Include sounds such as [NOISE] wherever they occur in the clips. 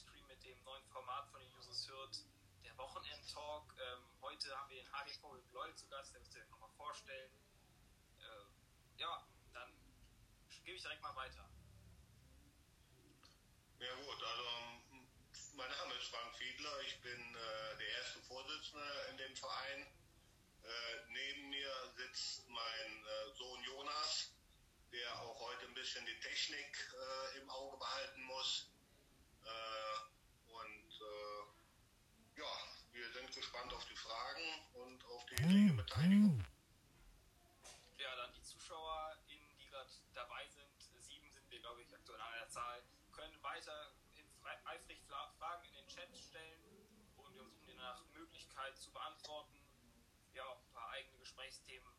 Livestream mit dem neuen Format von den Users Hürth, der Wochenend-Talk. Ähm, heute haben wir den HGV Lloyd zu Gast, der wird sich nochmal vorstellen. Äh, ja, dann gebe ich direkt mal weiter. Ja gut, also mein Name ist Frank Fiedler, ich bin äh, der erste Vorsitzende in dem Verein. Äh, neben mir sitzt mein äh, Sohn Jonas, der auch heute ein bisschen die Technik äh, im Auge behalten muss. Äh, und äh, ja, wir sind gespannt auf die Fragen und auf die rege Beteiligung. Ja, dann die ZuschauerInnen, die gerade dabei sind, sieben sind wir, glaube ich, aktuell an der Zahl, können weiterhin eifrig Fragen in den Chat stellen und wir versuchen die nach Möglichkeit zu beantworten. Ja, auch ein paar eigene Gesprächsthemen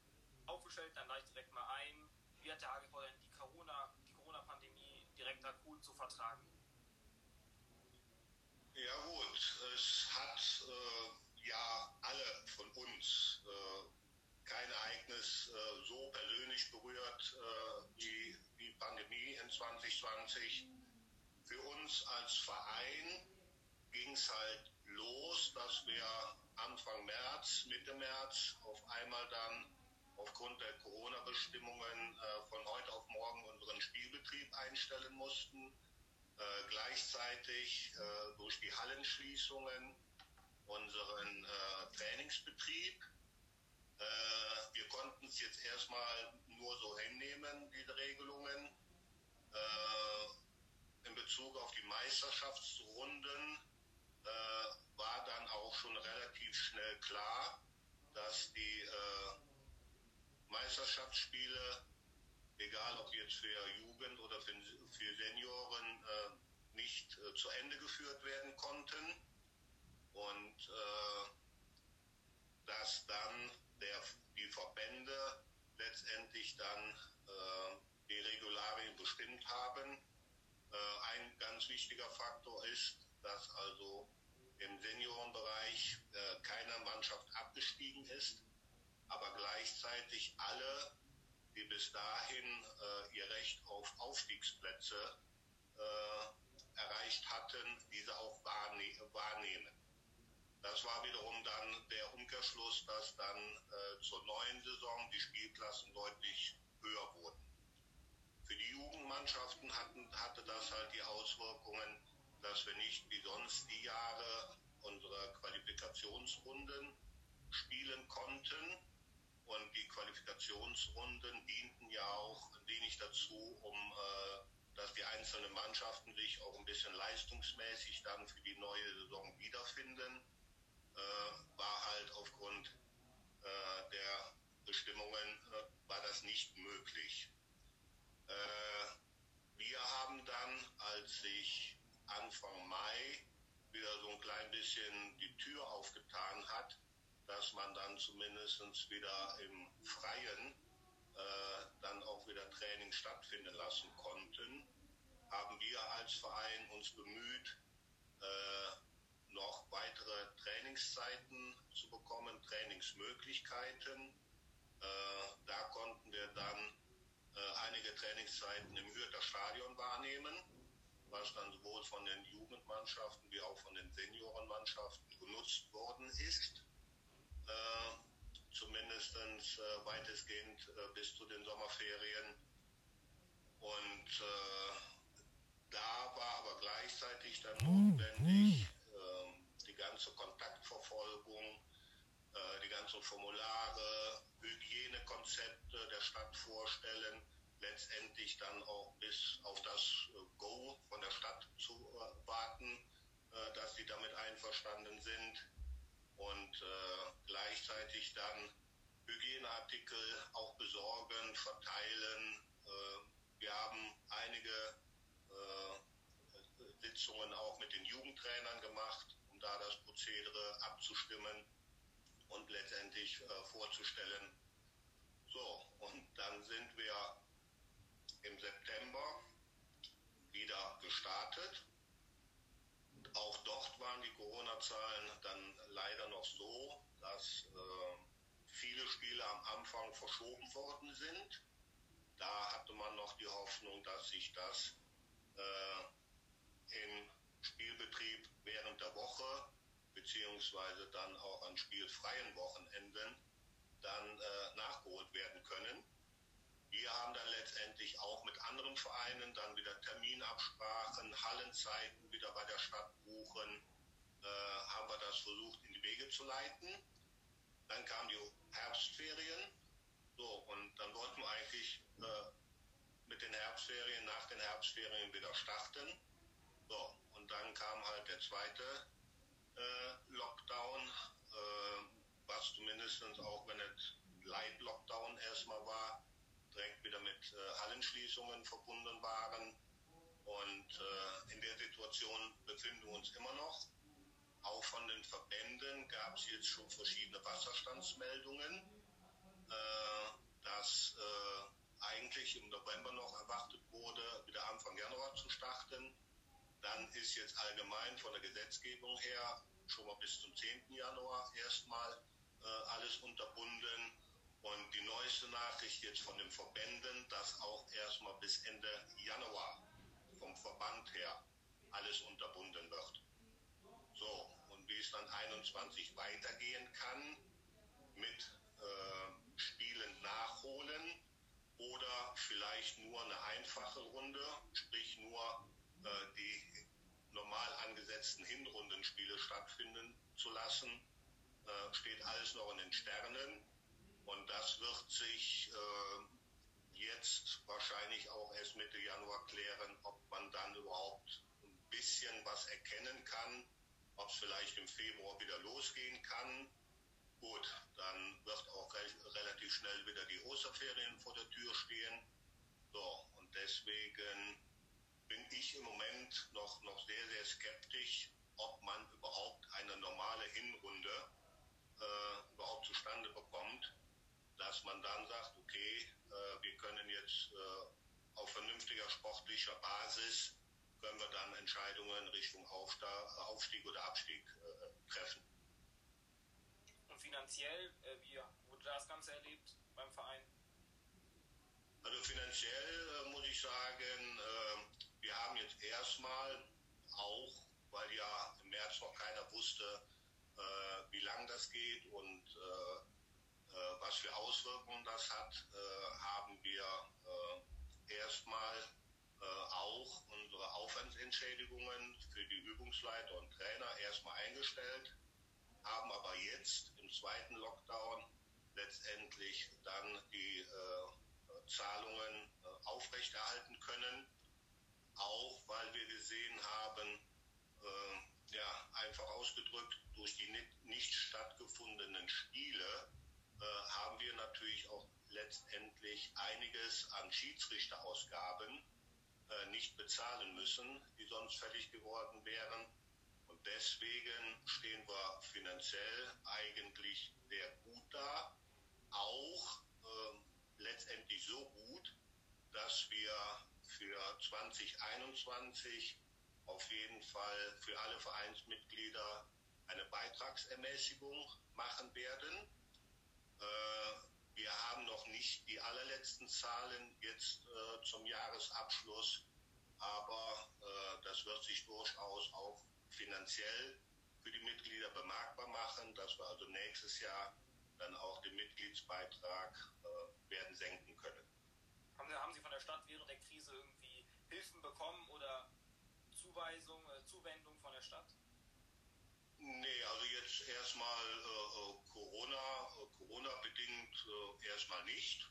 aufgestellt, dann leite ich direkt mal ein. Wie hat der HGV denn die Corona, die Corona-Pandemie direkt akut zu vertragen? Ja gut, es hat äh, ja alle von uns äh, kein Ereignis äh, so persönlich berührt äh, wie die Pandemie in 2020. Für uns als Verein ging es halt los, dass wir Anfang März, Mitte März auf einmal dann aufgrund der Corona-Bestimmungen äh, von heute auf morgen unseren Spielbetrieb einstellen mussten. Äh, gleichzeitig äh, durch die Hallenschließungen unseren äh, Trainingsbetrieb. Äh, wir konnten es jetzt erstmal nur so hinnehmen, diese Regelungen. Äh, in Bezug auf die Meisterschaftsrunden war dann auch schon relativ schnell klar, dass die Meisterschaftsspiele egal ob jetzt für Jugend oder für, für Senioren, äh, nicht äh, zu Ende geführt werden konnten. Und äh, dass dann der, die Verbände letztendlich dann äh, die Regularien bestimmt haben. Äh, ein ganz wichtiger Faktor ist, dass also im Seniorenbereich äh, keine Mannschaft abgestiegen ist, aber gleichzeitig alle die bis dahin äh, ihr Recht auf Aufstiegsplätze äh, erreicht hatten, diese auch wahrne wahrnehmen. Das war wiederum dann der Umkehrschluss, dass dann äh, zur neuen Saison die Spielklassen deutlich höher wurden. Für die Jugendmannschaften hatten, hatte das halt die Auswirkungen, dass wir nicht wie sonst die Jahre unsere Qualifikationsrunden spielen konnten und die Qualifikationsrunden dienten ja auch ein wenig dazu, um äh, dass die einzelnen Mannschaften sich auch ein bisschen leistungsmäßig dann für die neue Saison wiederfinden. Äh, war halt aufgrund äh, der Bestimmungen äh, war das nicht möglich. Äh, wir haben dann, als sich Anfang Mai wieder so ein klein bisschen die Tür aufgetan hat, dass man dann zumindest wieder im Freien äh, dann auch wieder Training stattfinden lassen konnten, haben wir als Verein uns bemüht, äh, noch weitere Trainingszeiten zu bekommen, Trainingsmöglichkeiten. Äh, da konnten wir dann äh, einige Trainingszeiten im Hürter Stadion wahrnehmen, was dann sowohl von den Jugendmannschaften wie auch von den Seniorenmannschaften genutzt worden ist äh, zumindest äh, weitestgehend äh, bis zu den Sommerferien. Und äh, da war aber gleichzeitig dann notwendig, ähm, die ganze Kontaktverfolgung, äh, die ganzen Formulare, Hygienekonzepte der Stadt vorstellen, letztendlich dann auch bis auf das äh, Go von der Stadt zu warten, dass sie damit einverstanden sind und äh, gleichzeitig dann Hygieneartikel auch besorgen, verteilen. Äh, wir haben einige äh, Sitzungen auch mit den Jugendtrainern gemacht, um da das Prozedere abzustimmen und letztendlich äh, vorzustellen. So, und dann sind wir im September wieder gestartet auch dort waren die Corona-Zahlen dann leider noch so, dass äh, viele Spiele am Anfang verschoben worden sind. Da hatte man noch die Hoffnung, dass sich das äh, im Spielbetrieb während der Woche beziehungsweise dann auch an spielfreien Wochenenden dann äh, nachgeholt werden können. Wir haben dann letztendlich auch mit anderen Vereinen dann wieder Terminabsprachen, Hallenzeiten wieder bei der Stadt buchen, äh, haben wir das versucht in die Wege zu leiten. Dann kamen die Herbstferien. So, und dann wollten wir eigentlich äh, mit den Herbstferien, nach den Herbstferien wieder starten. So, und dann kam halt der zweite äh, Lockdown, äh, was zumindest auch wenn es Light-Lockdown erstmal war, direkt wieder mit äh, Hallenschließungen verbunden waren. Und äh, in der Situation befinden wir uns immer noch. Auch von den Verbänden gab es jetzt schon verschiedene Wasserstandsmeldungen, äh, dass eigentlich im November noch erwartet wurde, wieder Anfang Januar zu starten. Dann ist jetzt allgemein von der Gesetzgebung her schon mal bis zum 10. Januar erstmal äh, alles unterbunden. Und die neueste Nachricht jetzt von den Verbänden, dass auch erstmal bis Ende Januar vom Verband her alles unterbunden wird. So, und wie es dann 21 weitergehen kann mit äh, Spielen nachholen oder vielleicht nur eine einfache Runde, sprich nur äh, die normal angesetzten Hinrundenspiele stattfinden zu lassen, äh, steht alles noch in den Sternen. Und das wird sich äh, jetzt wahrscheinlich auch erst Mitte Januar klären, ob man dann überhaupt ein bisschen was erkennen kann, ob es vielleicht im Februar wieder losgehen kann. Gut, dann wird auch re relativ schnell wieder die Osterferien vor der Tür stehen. So, und deswegen bin ich im Moment noch, noch sehr, sehr skeptisch, ob man überhaupt eine normale Hinrunde äh, überhaupt zustande bekommt dass man dann sagt, okay, äh, wir können jetzt äh, auf vernünftiger sportlicher Basis, können wir dann Entscheidungen Richtung Aufstieg oder Abstieg äh, treffen. Und finanziell, wie wurde das Ganze erlebt beim Verein? Also finanziell muss ich sagen, wir haben jetzt erstmal auch, weil ja im März noch keiner wusste, wie lang das geht und äh, was für Auswirkungen das hat, äh, haben wir äh, erstmal auch unsere Aufwandsentschädigungen für die Übungsleiter und Trainer erstmal eingestellt, haben aber jetzt im zweiten Lockdown letztendlich dann die Zahlungen aufrechterhalten können, auch weil wir gesehen haben, ja, einfach ausgedrückt, durch die nicht stattgefundenen Spiele äh, haben wir natürlich auch letztendlich einiges an Schiedsrichterausgaben äh, nicht bezahlen müssen, die sonst fällig geworden wären. Und deswegen stehen wir finanziell eigentlich sehr gut da, auch äh, letztendlich so gut, dass wir für 2021 auf jeden Fall für alle Vereinsmitglieder eine Beitragsermäßigung machen werden. Äh, wir haben noch nicht die allerletzten Zahlen jetzt äh, zum Jahresabschluss, aber äh, das wird sich durchaus auch finanziell für die Mitglieder bemerkbar machen, dass wir also nächstes Jahr dann auch den Mitgliedsbeitrag werden senken können. Haben Sie, von der Stadt während der Krise irgendwie Hilfen bekommen oder Zuweisung, Zuwendung von der Stadt? Nee, also jetzt erstmal äh, Corona, äh, Corona-bedingt äh, erstmal nicht.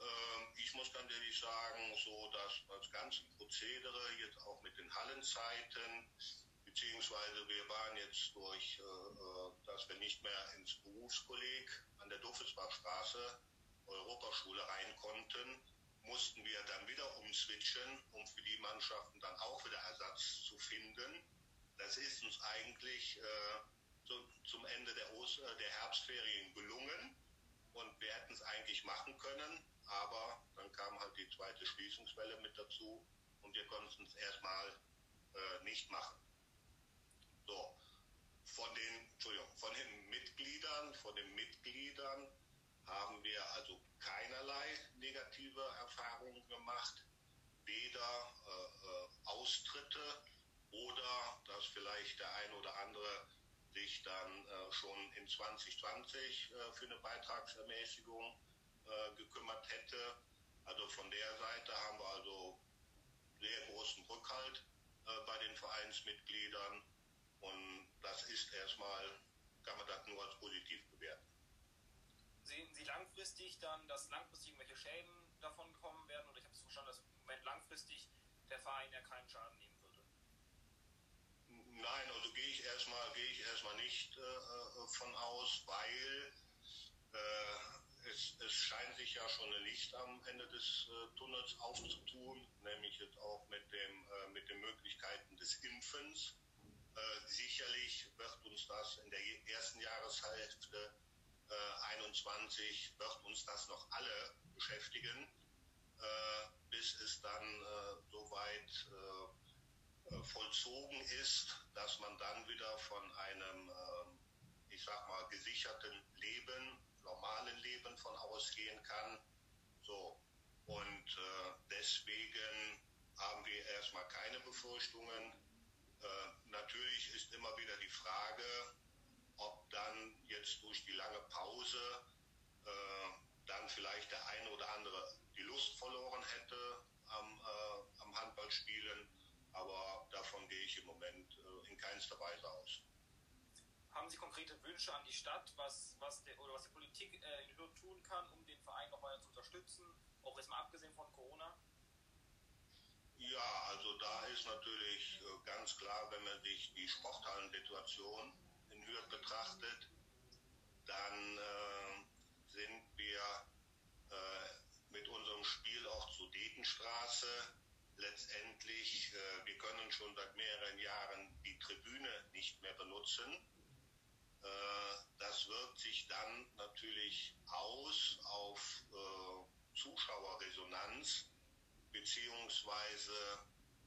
Ähm, ich muss ganz ehrlich sagen, so dass das ganze Prozedere jetzt auch mit den Hallenzeiten, beziehungsweise wir waren jetzt durch, äh, äh, dass wir nicht mehr ins Berufskolleg an der Duffelsbachstraße Europaschule rein konnten, mussten wir dann wieder umswitchen, um für die Mannschaften dann auch wieder Ersatz zu finden das ist uns eigentlich äh, so, zum Ende der, Oster-, äh, der Herbstferien gelungen und wir hätten es eigentlich machen können, aber dann kam halt die zweite Schließungswelle mit dazu und wir konnten es erstmal äh, nicht machen. So, von den, Entschuldigung, von den Mitgliedern, von den Mitgliedern haben wir also keinerlei negative Erfahrungen gemacht, weder äh, äh Austritte oder dass vielleicht der ein oder andere sich dann äh, schon in 2020 äh, für eine Beitragsermäßigung äh, gekümmert hätte. Also von der Seite haben wir also sehr großen Rückhalt äh, bei den Vereinsmitgliedern und das ist erstmal, kann man das nur als positiv bewerten. Sehen Sie langfristig dann, dass langfristig irgendwelche Schäden davon kommen werden? Oder ich habe es verstanden, dass im Moment langfristig der Verein ja keinen Schaden würde? Nein, also gehe ich erstmal gehe ich erstmal nicht äh, äh, von aus, weil äh, es, es scheint sich ja schon ein Licht am Ende des äh, Tunnels aufzutun, nämlich jetzt auch mit dem äh, mit den Möglichkeiten des Impfens. Äh, sicherlich wird uns das in der ersten Jahreshälfte 21 wird uns das noch alle beschäftigen, bis es dann soweit vollzogen ist, dass man dann wieder von einem, ich sag mal, gesicherten Leben, normalen Leben von ausgehen kann. So. Und deswegen haben wir erstmal keine Befürchtungen. natürlich ist immer wieder die Frage, ob dann jetzt durch die lange Pause äh, dann vielleicht der eine oder andere die Lust verloren hätte am, äh, am Handballspielen. Aber davon gehe ich im Moment äh, in keinster Weise aus. Haben Sie konkrete Wünsche an die Stadt, was, was der, oder was die Politik äh, in Hürth tun kann, um den Verein noch weiter zu unterstützen, auch jetzt mal abgesehen von Corona? Ja, also da ist natürlich äh, ganz klar, wenn man sich die Sporthallensituation in Hürth betrachtet, dann äh, sind wir äh, mit unserem Spiel auch zur Detenstraße letztendlich, äh, wir können schon seit mehreren Jahren die Tribüne nicht mehr benutzen. Äh, das wirkt sich dann natürlich aus auf äh, Zuschauerresonanz, beziehungsweise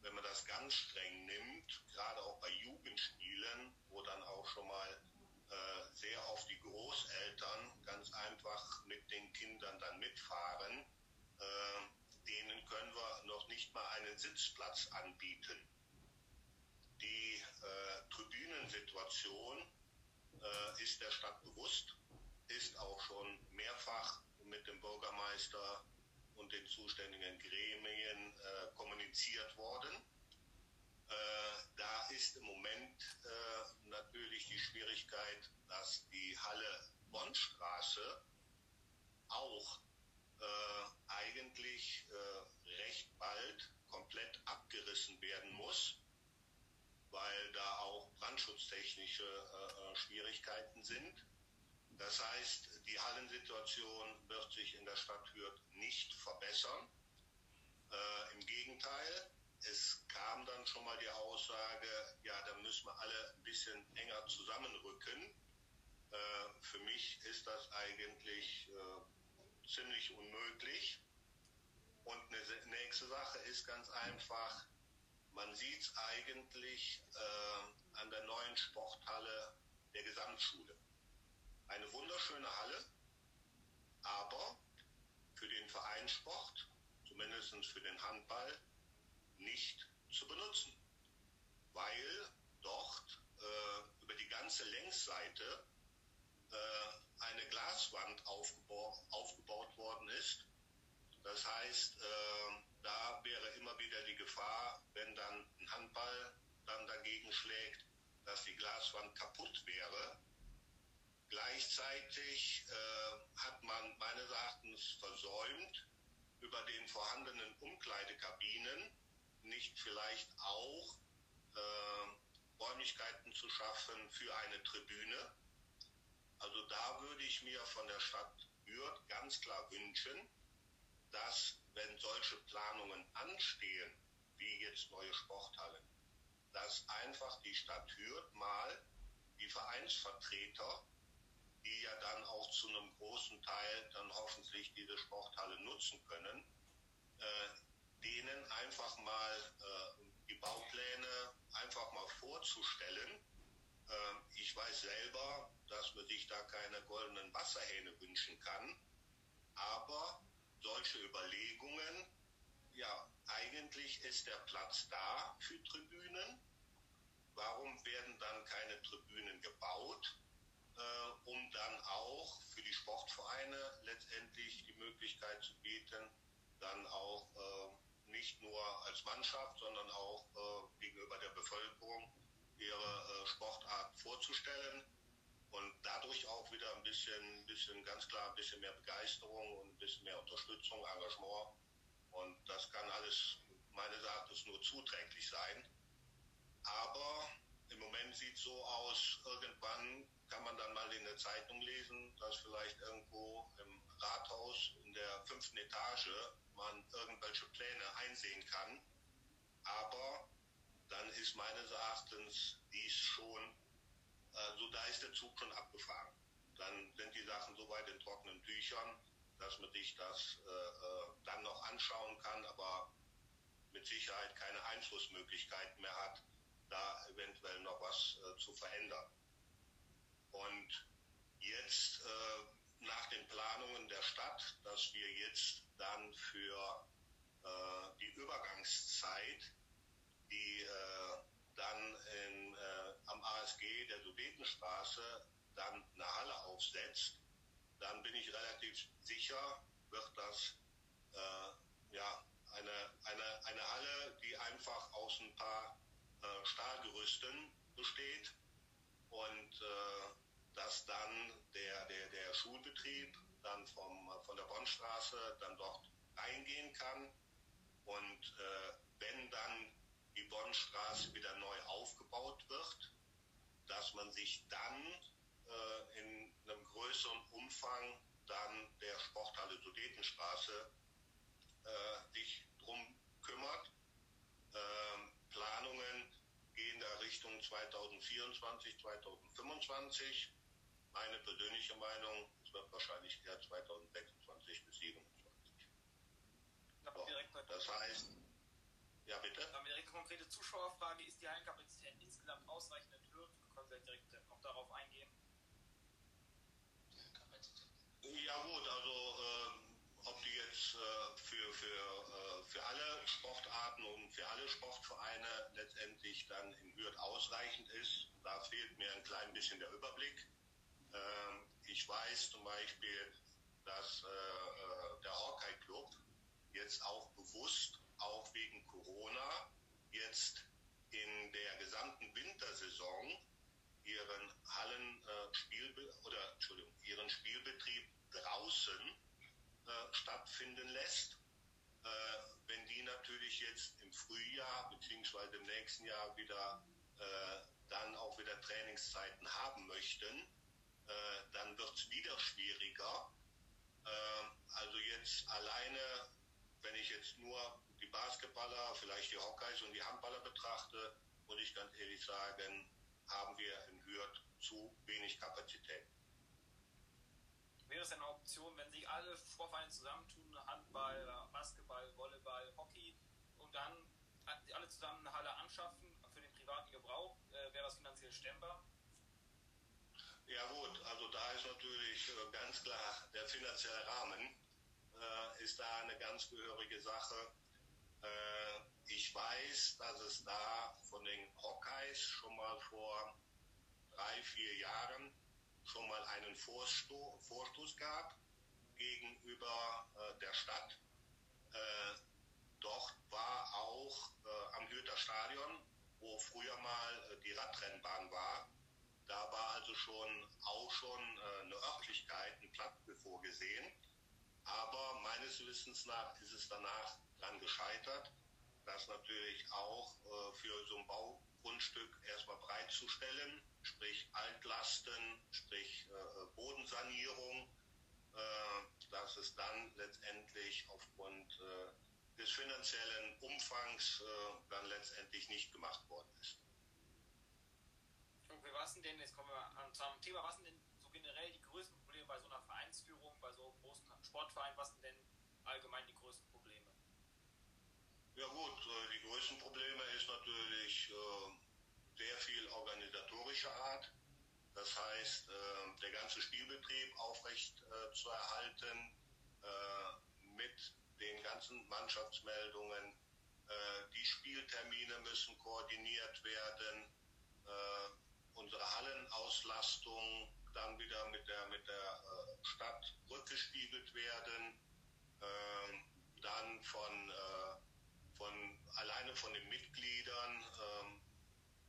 wenn man das ganz streng nimmt, gerade auch bei Jugendspielen, wo dann auch schon mal äh, sehr oft die Großeltern ganz einfach mit den Kindern dann mitfahren, äh, denen können wir noch nicht mal einen Sitzplatz anbieten. Die äh, Tribünensituation äh, ist der Stadt bewusst, ist auch schon mehrfach mit dem Bürgermeister und den zuständigen Gremien äh, kommuniziert worden. Äh, da ist im Moment äh, natürlich die Schwierigkeit, dass die Halle Bonnstraße auch eigentlich äh, recht bald komplett abgerissen werden muss, weil da auch brandschutztechnische äh, Schwierigkeiten sind. Das heißt, die Hallensituation wird sich in der Stadt Hürth nicht verbessern. Äh, Im Gegenteil, es kam dann schon mal die Aussage, ja, da müssen wir alle ein bisschen enger zusammenrücken. Äh, für mich ist das eigentlich äh, ziemlich unmöglich. Und eine nächste Sache ist ganz einfach, man sieht es eigentlich äh, an der neuen Sporthalle der Gesamtschule. Eine wunderschöne Halle, aber für den Vereinssport, zumindest für den Handball, nicht zu benutzen, weil dort äh, über die ganze Längsseite äh, eine Glaswand aufgebaut, worden ist. Das heißt, äh, da wäre immer wieder die Gefahr, wenn dann ein Handball dann dagegen schlägt, dass die Glaswand kaputt wäre. Gleichzeitig äh, hat man meines Erachtens versäumt, über den vorhandenen Umkleidekabinen nicht vielleicht auch äh, Räumlichkeiten zu schaffen für eine Tribüne. Also da würde ich mir von der Stadt Hürth ganz klar wünschen, dass wenn solche Planungen anstehen, wie jetzt neue Sporthallen, dass einfach die Stadt Hürth mal die Vereinsvertreter, die ja dann auch zu einem großen Teil dann hoffentlich diese Sporthalle nutzen können, äh, denen einfach mal äh, die Baupläne einfach mal vorzustellen. Äh, ich weiß selber, dass man sich da keine goldenen Wasserhähne wünschen kann, aber solche Überlegungen, ja, eigentlich ist der Platz da für Tribünen, warum werden dann keine Tribünen gebaut, äh, um dann auch für die Sportvereine letztendlich die Möglichkeit zu bieten, dann auch äh, nicht nur als Mannschaft, sondern auch äh, gegenüber der Bevölkerung ihre äh, Sportart vorzustellen und dadurch auch wieder ein bisschen, bisschen ganz klar ein bisschen mehr Begeisterung und ein bisschen mehr Unterstützung, Engagement. Und das kann alles meines Erachtens nur zuträglich sein. Aber im Moment sieht es so aus, irgendwann kann man dann mal in der Zeitung lesen, dass vielleicht irgendwo im Rathaus in der fünften Etage man irgendwelche Pläne einsehen kann. Aber dann ist meines Erachtens dies schon also da ist der Zug schon abgefahren. Dann sind die Sachen so weit in trockenen Tüchern, dass man sich das äh, äh, dann noch anschauen kann, aber mit Sicherheit keine Einflussmöglichkeiten mehr hat, da eventuell noch was äh, zu verändern. Und jetzt äh, nach den Planungen der Stadt, dass wir jetzt dann für äh, die Übergangszeit, die äh, dann in am ASG der Sudetenstraße dann eine Halle aufsetzt, dann bin ich relativ sicher, wird das äh, ja, eine, eine, eine Halle, die einfach aus ein paar äh, Stahlgerüsten besteht und äh, dass dann der, der, der Schulbetrieb dann vom, von der Bonnstraße dann dort reingehen kann und äh, wenn dann die Bonnstraße wieder neu aufgebaut wird, dass man sich dann äh, in einem größeren Umfang dann der Sporthalle Sudetenstraße äh, sich drum kümmert. Ähm, Planungen gehen da Richtung 2024, 2025. Meine persönliche Meinung, es wird wahrscheinlich eher 2026 bis 2027. Das heißt, ja bitte. Dann eine konkrete Zuschauerfrage, ist die Hallenkapazität insgesamt ausreichend können Sie direkt noch darauf eingehen? Ja gut, also äh, ob die jetzt äh, für, für, äh, für alle Sportarten und für alle Sportvereine letztendlich dann in Hürth ausreichend ist, da fehlt mir ein klein bisschen der Überblick. Ähm, ich weiß zum Beispiel, dass äh, äh, der Hawkeye Club jetzt auch bewusst, auch wegen Corona, jetzt in der gesamten Wintersaison ihren Hallen äh, Spiel oder Entschuldigung, ihren Spielbetrieb draußen äh, stattfinden lässt. Äh, wenn die natürlich jetzt im Frühjahr bzw. im nächsten Jahr wieder äh, dann auch wieder Trainingszeiten haben möchten, äh, dann wird es wieder schwieriger. Äh, also jetzt alleine, wenn ich jetzt nur die Basketballer, vielleicht die Hockeys und die Handballer betrachte, muss ich ganz ehrlich sagen, haben wir in Hürth zu wenig Kapazität. Wäre es eine Option, wenn sich alle Sportvereine zusammentun, Handball, Basketball, Volleyball, Hockey und dann alle zusammen eine Halle anschaffen für den privaten Gebrauch, äh, wäre das finanziell stemmbar? Ja gut, also da ist natürlich äh, ganz klar der finanzielle Rahmen äh, ist da eine ganz gehörige Sache. Äh, ich weiß, dass es da von den Hawkeyes schon mal vor drei, vier Jahren schon mal einen Vorstoß, Vorstoß gab gegenüber äh, der Stadt. Äh, dort war auch äh, am Hürter Stadion, wo früher mal äh, die Radrennbahn war, da war also schon auch schon äh, eine Örtlichkeit, ein Platz vorgesehen. Aber meines Wissens nach ist es danach dran gescheitert das natürlich auch äh, für so ein Baugrundstück erstmal bereitzustellen, sprich Altlasten, sprich äh, Bodensanierung, äh, dass es dann letztendlich aufgrund äh, des finanziellen Umfangs äh, dann letztendlich nicht gemacht worden ist. Okay, was sind denn, jetzt kommen wir zum Thema, was sind denn so generell die größten Probleme bei so einer Vereinsführung, bei so einem großen Sportverein, was sind denn allgemein die? Ja gut, äh, die größten Probleme ist natürlich äh, sehr viel organisatorischer Art. Das heißt, äh, der ganze Spielbetrieb aufrecht zu erhalten mit den ganzen Mannschaftsmeldungen. Die Spieltermine müssen koordiniert werden. unsere Hallenauslastung dann wieder mit der, mit der Stadt rückgespiegelt werden, dann von, von alleine von den Mitgliedern, ähm,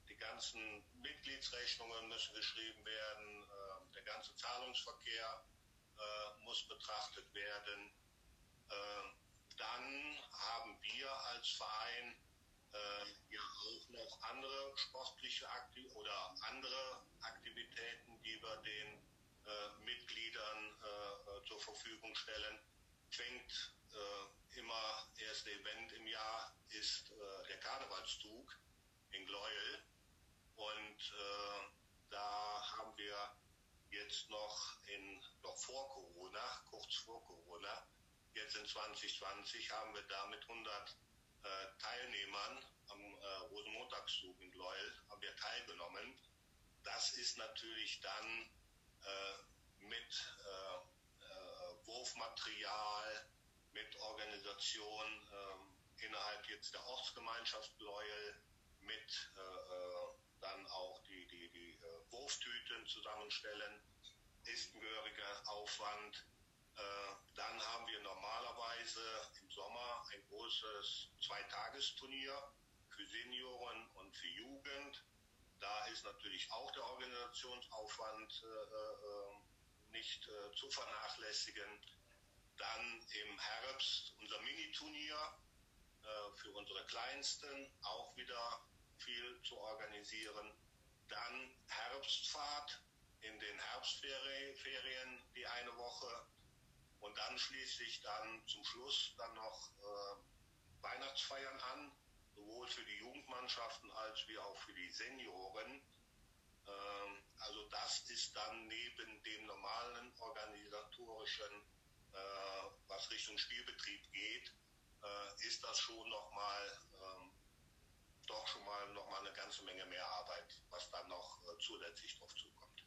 die ganzen Mitgliedsrechnungen müssen geschrieben werden, äh, der ganze Zahlungsverkehr äh, muss betrachtet werden. Äh, dann haben wir als Verein äh, ja auch noch andere sportliche Aktiv oder andere Aktivitäten, die wir den äh, Mitgliedern äh, zur Verfügung stellen. Fängt immer, erste Event im Jahr ist äh, der Karnevalszug in Gleuel. Und äh, da haben wir jetzt noch in, noch vor Corona, kurz vor Corona, jetzt in 2020 haben wir da mit 100 äh, Teilnehmern am äh, Rosenmontagszug in Gleuel haben wir teilgenommen. Das ist natürlich dann äh, mit äh, äh, Wurfmaterial, mit Organisation ähm, innerhalb jetzt der Ortsgemeinschaft Gleuel, mit dann auch die, die, die Wurftüten zusammenstellen, ist ein gehöriger Aufwand. dann haben wir normalerweise im Sommer ein großes Zweitagesturnier für Senioren und für Jugend. Da ist natürlich auch der Organisationsaufwand äh, äh, nicht äh, zu vernachlässigen. Dann im Herbst unser Miniturnier äh, für unsere Kleinsten, auch wieder viel zu organisieren. Dann Herbstfahrt in den Herbstferien die eine Woche und dann schließlich dann zum Schluss dann noch äh, Weihnachtsfeiern an sowohl für die Jugendmannschaften als wie auch für die Senioren. Ähm, also das ist dann neben dem normalen organisatorischen, was Richtung Spielbetrieb geht, äh, ist das schon nochmal ähm, doch schon mal noch mal eine ganze Menge mehr Arbeit, was dann noch äh, zusätzlich drauf zukommt.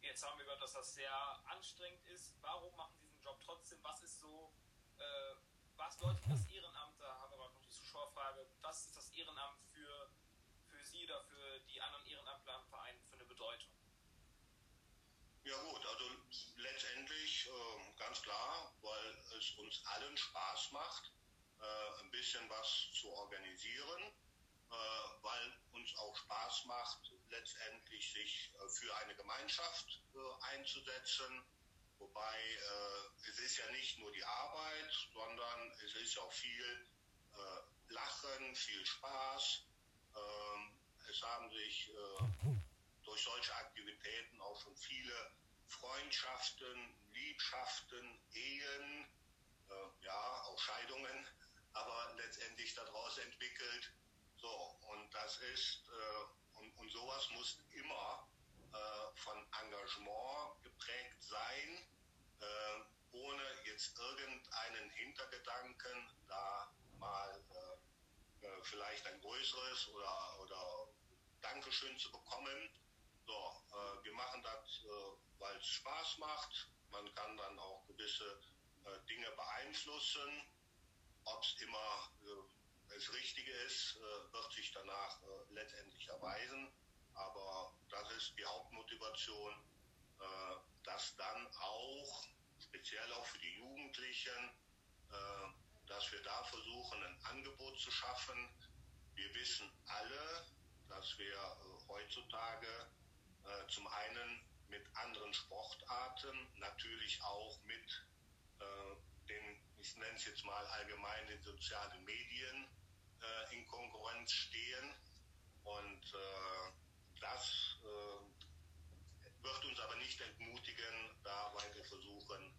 Jetzt haben wir gehört, dass das sehr anstrengend ist. Warum machen Sie diesen Job trotzdem? Was ist so, äh, was bedeutet das Ehrenamt? Da haben wir noch die Zuschauerfrage. Was ist das Ehrenamt für, für Sie oder für die anderen Ehrenamtler im Verein für eine Bedeutung? Ja gut, also letztendlich äh, ganz klar, weil es uns allen Spaß macht, äh, ein bisschen was zu organisieren, äh, weil uns auch Spaß macht, letztendlich sich äh, für eine Gemeinschaft äh, einzusetzen Wobei äh, es ist ja nicht nur die Arbeit, sondern es ist auch viel äh, Lachen, viel Spaß. Ähm, es haben sich durch solche Aktivitäten auch schon viele Freundschaften, Liebschaften, Ehen, äh, ja, auch Scheidungen, aber letztendlich daraus entwickelt. So, und das ist, äh, und, und sowas muss immer äh, von Engagement geprägt sein, äh, ohne jetzt irgendeinen Hintergedanken, da mal äh, äh, vielleicht ein größeres oder, oder Dankeschön zu bekommen. So, wir machen das, weil es Spaß macht. Man kann dann auch gewisse Dinge beeinflussen. Ob es immer das Richtige ist, wird sich danach letztendlich erweisen. Aber das ist die Hauptmotivation, äh, dass dann auch, speziell auch für die Jugendlichen, äh, dass wir da versuchen, ein Angebot zu schaffen. Wir wissen alle, dass wir äh, heutzutage zum einen mit anderen Sportarten, natürlich auch mit den, ich nenne es jetzt mal allgemein, den sozialen Medien in Konkurrenz stehen. Und das äh, wird uns aber nicht entmutigen, da weiter versuchen,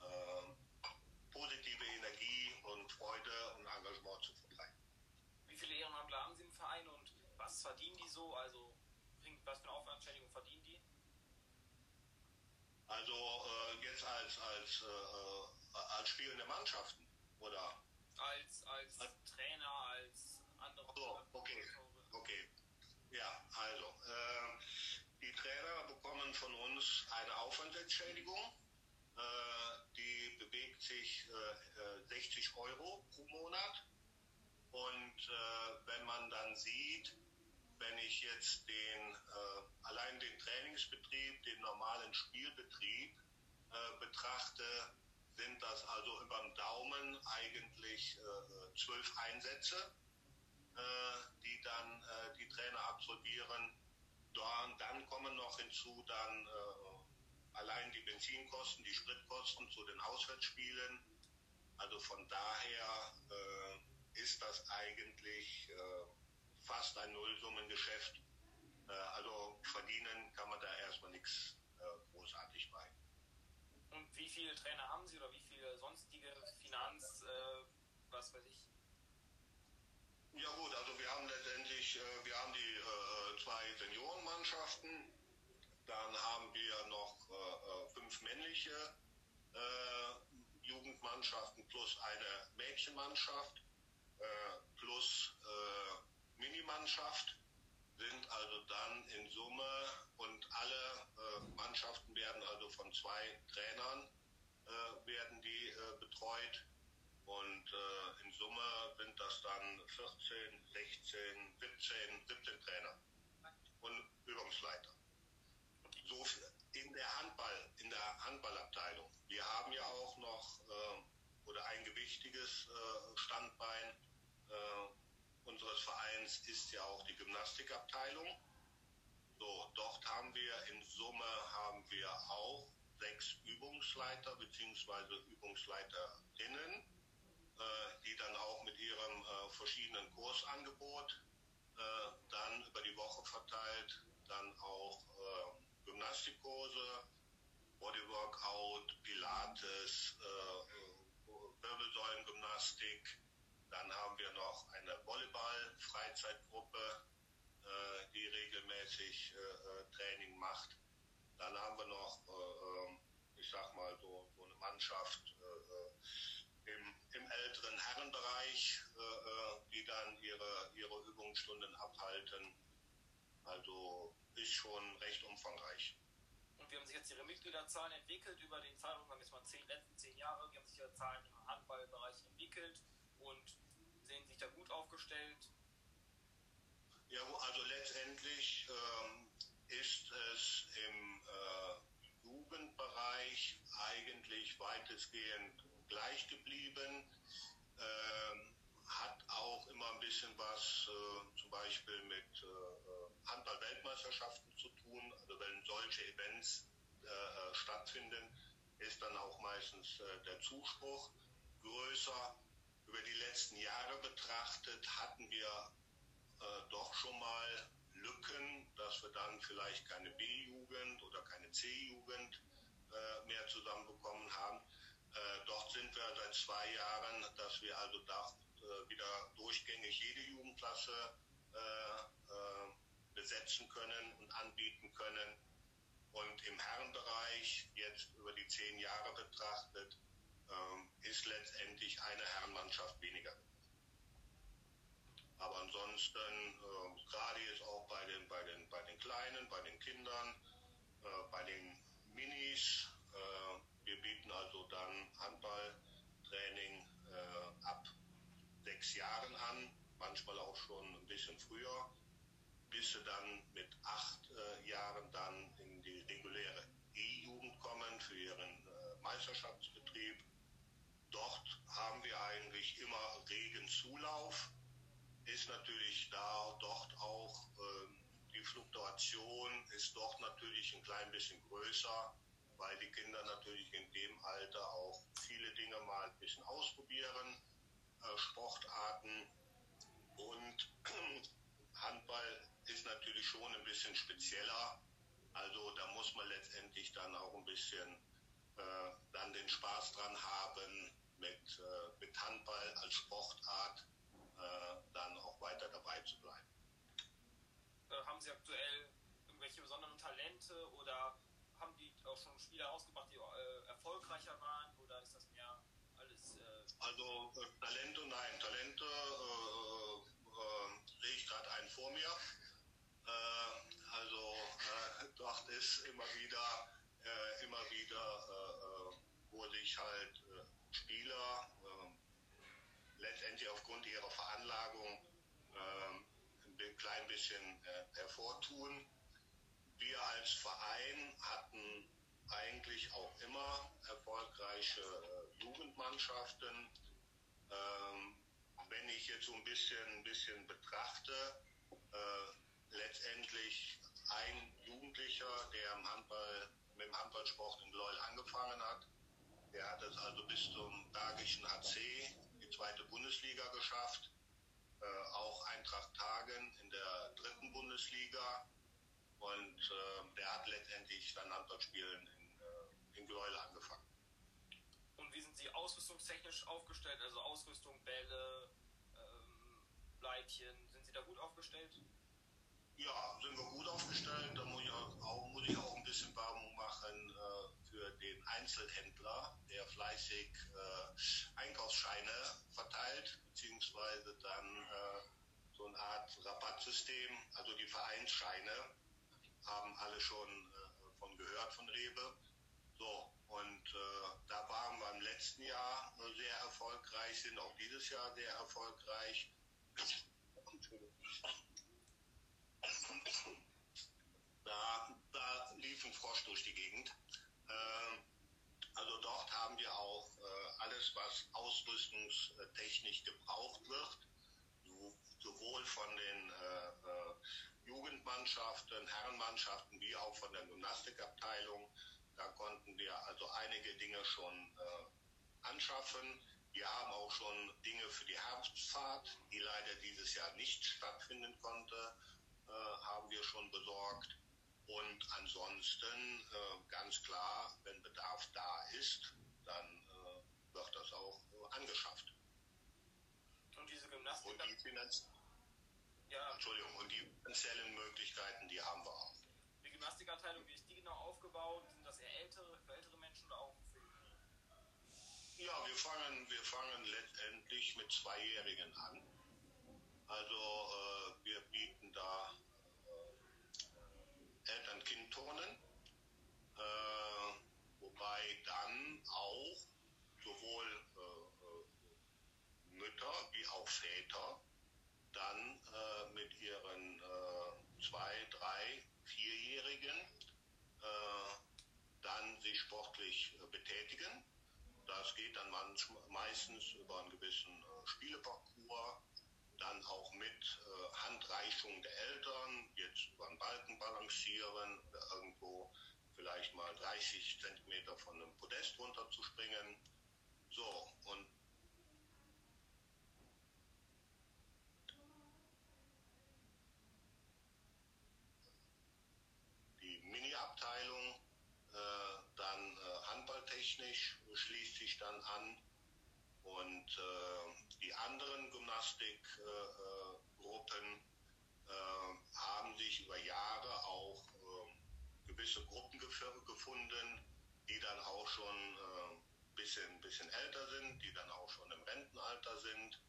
äh, positive Energie und Freude und Engagement zu verbreiten. Wie viele Ehrenamtler haben Sie im Verein und was verdienen die so? Also was für Aufwandständigung verdienen die? Also äh, jetzt als, als, äh, als spielende Mannschaften oder? Als, als, als Trainer, als andere. So, okay, okay. Ja, also, äh, die Trainer bekommen von uns eine Aufwandsentschädigung. Äh, die bewegt sich äh, 60 äh, Euro pro Monat. Und äh, wenn man dann sieht, wenn ich jetzt den, äh, allein den Trainingsbetrieb, den normalen Spielbetrieb äh, betrachte, sind das also über den Daumen eigentlich äh, zwölf Einsätze, äh, die dann äh, die Trainer absolvieren. Dann kommen noch hinzu dann äh, allein die Benzinkosten, die Spritkosten zu den Auswärtsspielen. Also von daher ist das eigentlich fast ein Nullsummengeschäft. also verdienen kann man da erstmal nichts großartig bei. Und wie viele Trainer haben Sie oder wie viele sonstige Finanz, äh, was weiß ich? Ja gut, also wir haben letztendlich, äh, wir haben die äh, zwei Seniorenmannschaften, dann haben wir noch äh, äh, fünf männliche äh, Jugendmannschaften plus eine Mädchenmannschaft plus Minimannschaft sind also dann in Summe und alle äh, Mannschaften werden also von zwei Trainern äh, werden die äh, betreut und äh, in Summe sind das dann 14, 16, 17, 17 Trainer und Übungsleiter. So in der Handball, in der Handballabteilung. Wir haben ja auch noch äh, oder ein gewichtiges äh, Standbein unseres Vereins ist ja auch die Gymnastikabteilung. So, dort haben wir in Summe haben wir auch sechs Übungsleiter bzw. Übungsleiterinnen, äh, die dann auch mit ihrem äh, verschiedenen Kursangebot äh, dann über die Woche verteilt dann auch äh, Gymnastikkurse, Bodyworkout, Pilates, äh, äh, Wirbelsäulengymnastik, dann haben wir noch eine Volleyball-Freizeitgruppe, äh, die regelmäßig äh, äh, Training macht. Dann haben wir noch, äh, ähm, ich sag mal, so, so eine Mannschaft äh, im, im, älteren Herrenbereich, die dann ihre, ihre Übungsstunden abhalten. Also ist schon recht umfangreich. Und wie haben sich jetzt Ihre Mitgliederzahlen entwickelt über den Zeitraum, sagen wir jetzt mal zehn, letzten zehn Jahre? Wie haben sich Ihre Zahlen im Handballbereich entwickelt? und sehen sich da gut aufgestellt? Ja, also letztendlich ähm, ist es im äh, Jugendbereich eigentlich weitestgehend gleich geblieben. Ähm, hat auch immer ein bisschen was äh, zum Beispiel mit äh, Handball-Weltmeisterschaften zu tun. Also wenn solche Events äh, äh stattfinden, ist dann auch meistens äh, der Zuspruch größer über die letzten Jahre betrachtet hatten wir äh, doch schon mal Lücken, dass wir dann vielleicht keine B-Jugend oder keine C-Jugend äh, mehr zusammenbekommen haben. Äh, dort sind wir seit zwei Jahren, dass wir also da äh, wieder durchgängig jede Jugendklasse äh, äh, besetzen können und anbieten können. Und im Herrenbereich, jetzt über die zehn Jahre betrachtet, ist letztendlich eine Herrenmannschaft weniger. Aber ansonsten, äh, gerade jetzt auch bei den, bei, den, bei den Kleinen, bei den Kindern, äh, bei den Minis, äh, wir bieten also dann Handballtraining äh, ab sechs Jahren an, manchmal auch schon ein bisschen früher, bis sie dann mit acht äh, Jahren dann in die reguläre E-Jugend kommen für ihren äh, Meisterschaftsbetrieb Dort haben wir eigentlich immer regen Zulauf. Ist natürlich da dort auch ähm, die Fluktuation ist dort natürlich ein klein bisschen größer, weil die Kinder natürlich in dem Alter auch viele Dinge mal ein bisschen ausprobieren, äh, Sportarten und [CLEARS THROAT] Handball ist natürlich schon ein bisschen spezieller. Also da muss man letztendlich dann auch ein bisschen äh, dann den Spaß dran haben, mit, äh, mit Handball als Sportart äh, dann auch weiter dabei zu bleiben. Äh, haben Sie aktuell irgendwelche besonderen Talente oder haben die auch schon Spieler ausgebracht, die äh, erfolgreicher waren oder ist das mehr alles? Äh, also äh, Talente, nein, Talente sehe ich gerade einen vor mir. also dort ist immer wieder, immer wieder, wo sich halt Spieler äh, letztendlich aufgrund ihrer Veranlagung äh, ein klein bisschen äh, hervortun. Wir als Verein hatten eigentlich auch immer erfolgreiche äh, Jugendmannschaften. Ähm, wenn ich jetzt so ein bisschen, ein bisschen betrachte, äh, letztendlich ein Jugendlicher, der im Handball, mit dem Handballsport in Loyal angefangen hat, der hat es also bis zum Bergischen HC, die zweite Bundesliga geschafft. Äh, auch Eintracht Tagen in der dritten Bundesliga. Und äh, der hat letztendlich sein Handballspielen in, äh, in Gläule angefangen. Und wie sind Sie ausrüstungstechnisch aufgestellt? Also Ausrüstung, Bälle, ähm, Leitchen, sind Sie da gut aufgestellt? Ja, sind wir gut aufgestellt. Da muss ich auch, muss ich auch ein bisschen Werbung machen äh, für den Einzelhändler, der fleißig äh, Einkaufsscheine verteilt, beziehungsweise dann äh, so eine Art Rabattsystem. Also die Vereinsscheine haben alle schon äh, von gehört von Rewe. So, und äh, da waren wir im letzten Jahr sehr erfolgreich, sind auch dieses Jahr sehr erfolgreich. Da, da lief ein Frosch durch die Gegend. Äh, also dort haben wir auch äh, alles, was ausrüstungstechnisch gebraucht wird, so, sowohl von den äh, äh Jugendmannschaften, Herrenmannschaften wie auch von der Gymnastikabteilung. Da konnten wir also einige Dinge schon anschaffen. Wir haben auch schon Dinge für die Herbstfahrt, die leider dieses Jahr nicht stattfinden konnte, äh, haben wir schon besorgt. Und ansonsten äh, ganz klar, wenn Bedarf da ist, dann äh, wird das auch äh, angeschafft. Und diese Gymnastik. Und die, Finanz ja. Entschuldigung, und die finanziellen Möglichkeiten, die haben wir auch. Die Gymnastikabteilung, wie ist die genau aufgebaut? Sind das eher ältere, für ältere Menschen oder auch für Ja, wir fangen, wir fangen letztendlich mit Zweijährigen an. Also äh, wir bieten da äh, Eltern-Kind-Turnen, äh, wobei dann auch sowohl äh, äh, Mütter wie auch Väter dann äh, mit ihren zwei, drei, vierjährigen äh, dann sich sportlich betätigen. Das geht dann meistens über einen gewissen Spieleparcours, dann auch mit äh, Handreichung der Eltern, jetzt über einen Balken balancieren irgendwo vielleicht mal 30 Zentimeter von einem Podest runterzuspringen. So, und Mini-Abteilung, äh, dann äh, handballtechnisch schließt sich dann an und äh, die anderen Gymnastikgruppen äh, äh, haben sich über Jahre auch äh, gewisse Gruppen gefunden, die dann auch schon ein bisschen, bisschen älter sind, die dann auch schon im Rentenalter sind,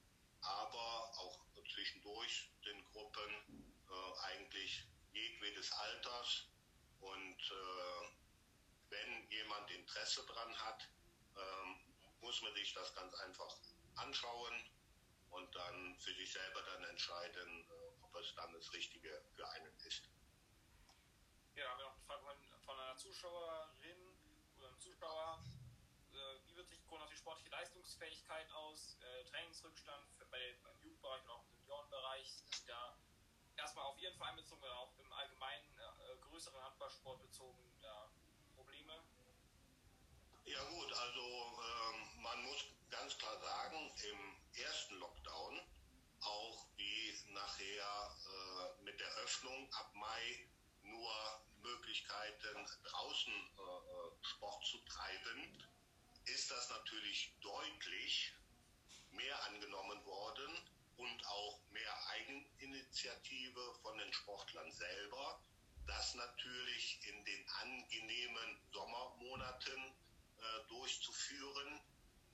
aber auch zwischendurch sind Gruppen eigentlich jedwedes Alters und äh, wenn jemand Interesse dran hat, ähm, muss man sich das ganz einfach anschauen und dann für sich selber dann entscheiden, äh, ob es dann das Richtige für einen ist. Ja, haben wir noch eine Frage von, von einer Zuschauerin oder einem Zuschauer. Äh, wie wirkt sich Corona auf die sportliche Leistungsfähigkeit aus? Äh, Trainingsrückstand bei, beim Jugendbereich und auch im Seniorenbereich? Sind da erstmal auf Ihren Verein bezogen oder auch im Allgemeinen größeren Handballsport bezogen ja, Probleme? Ja gut, also ähm, man muss ganz klar sagen, im ersten Lockdown, auch wie nachher äh, mit der Öffnung ab Mai nur Möglichkeiten draußen äh, Sport zu treiben, ist das natürlich deutlich mehr angenommen worden und auch mehr Eigeninitiative von den Sportlern selber, das natürlich in den angenehmen Sommermonaten äh, durchzuführen,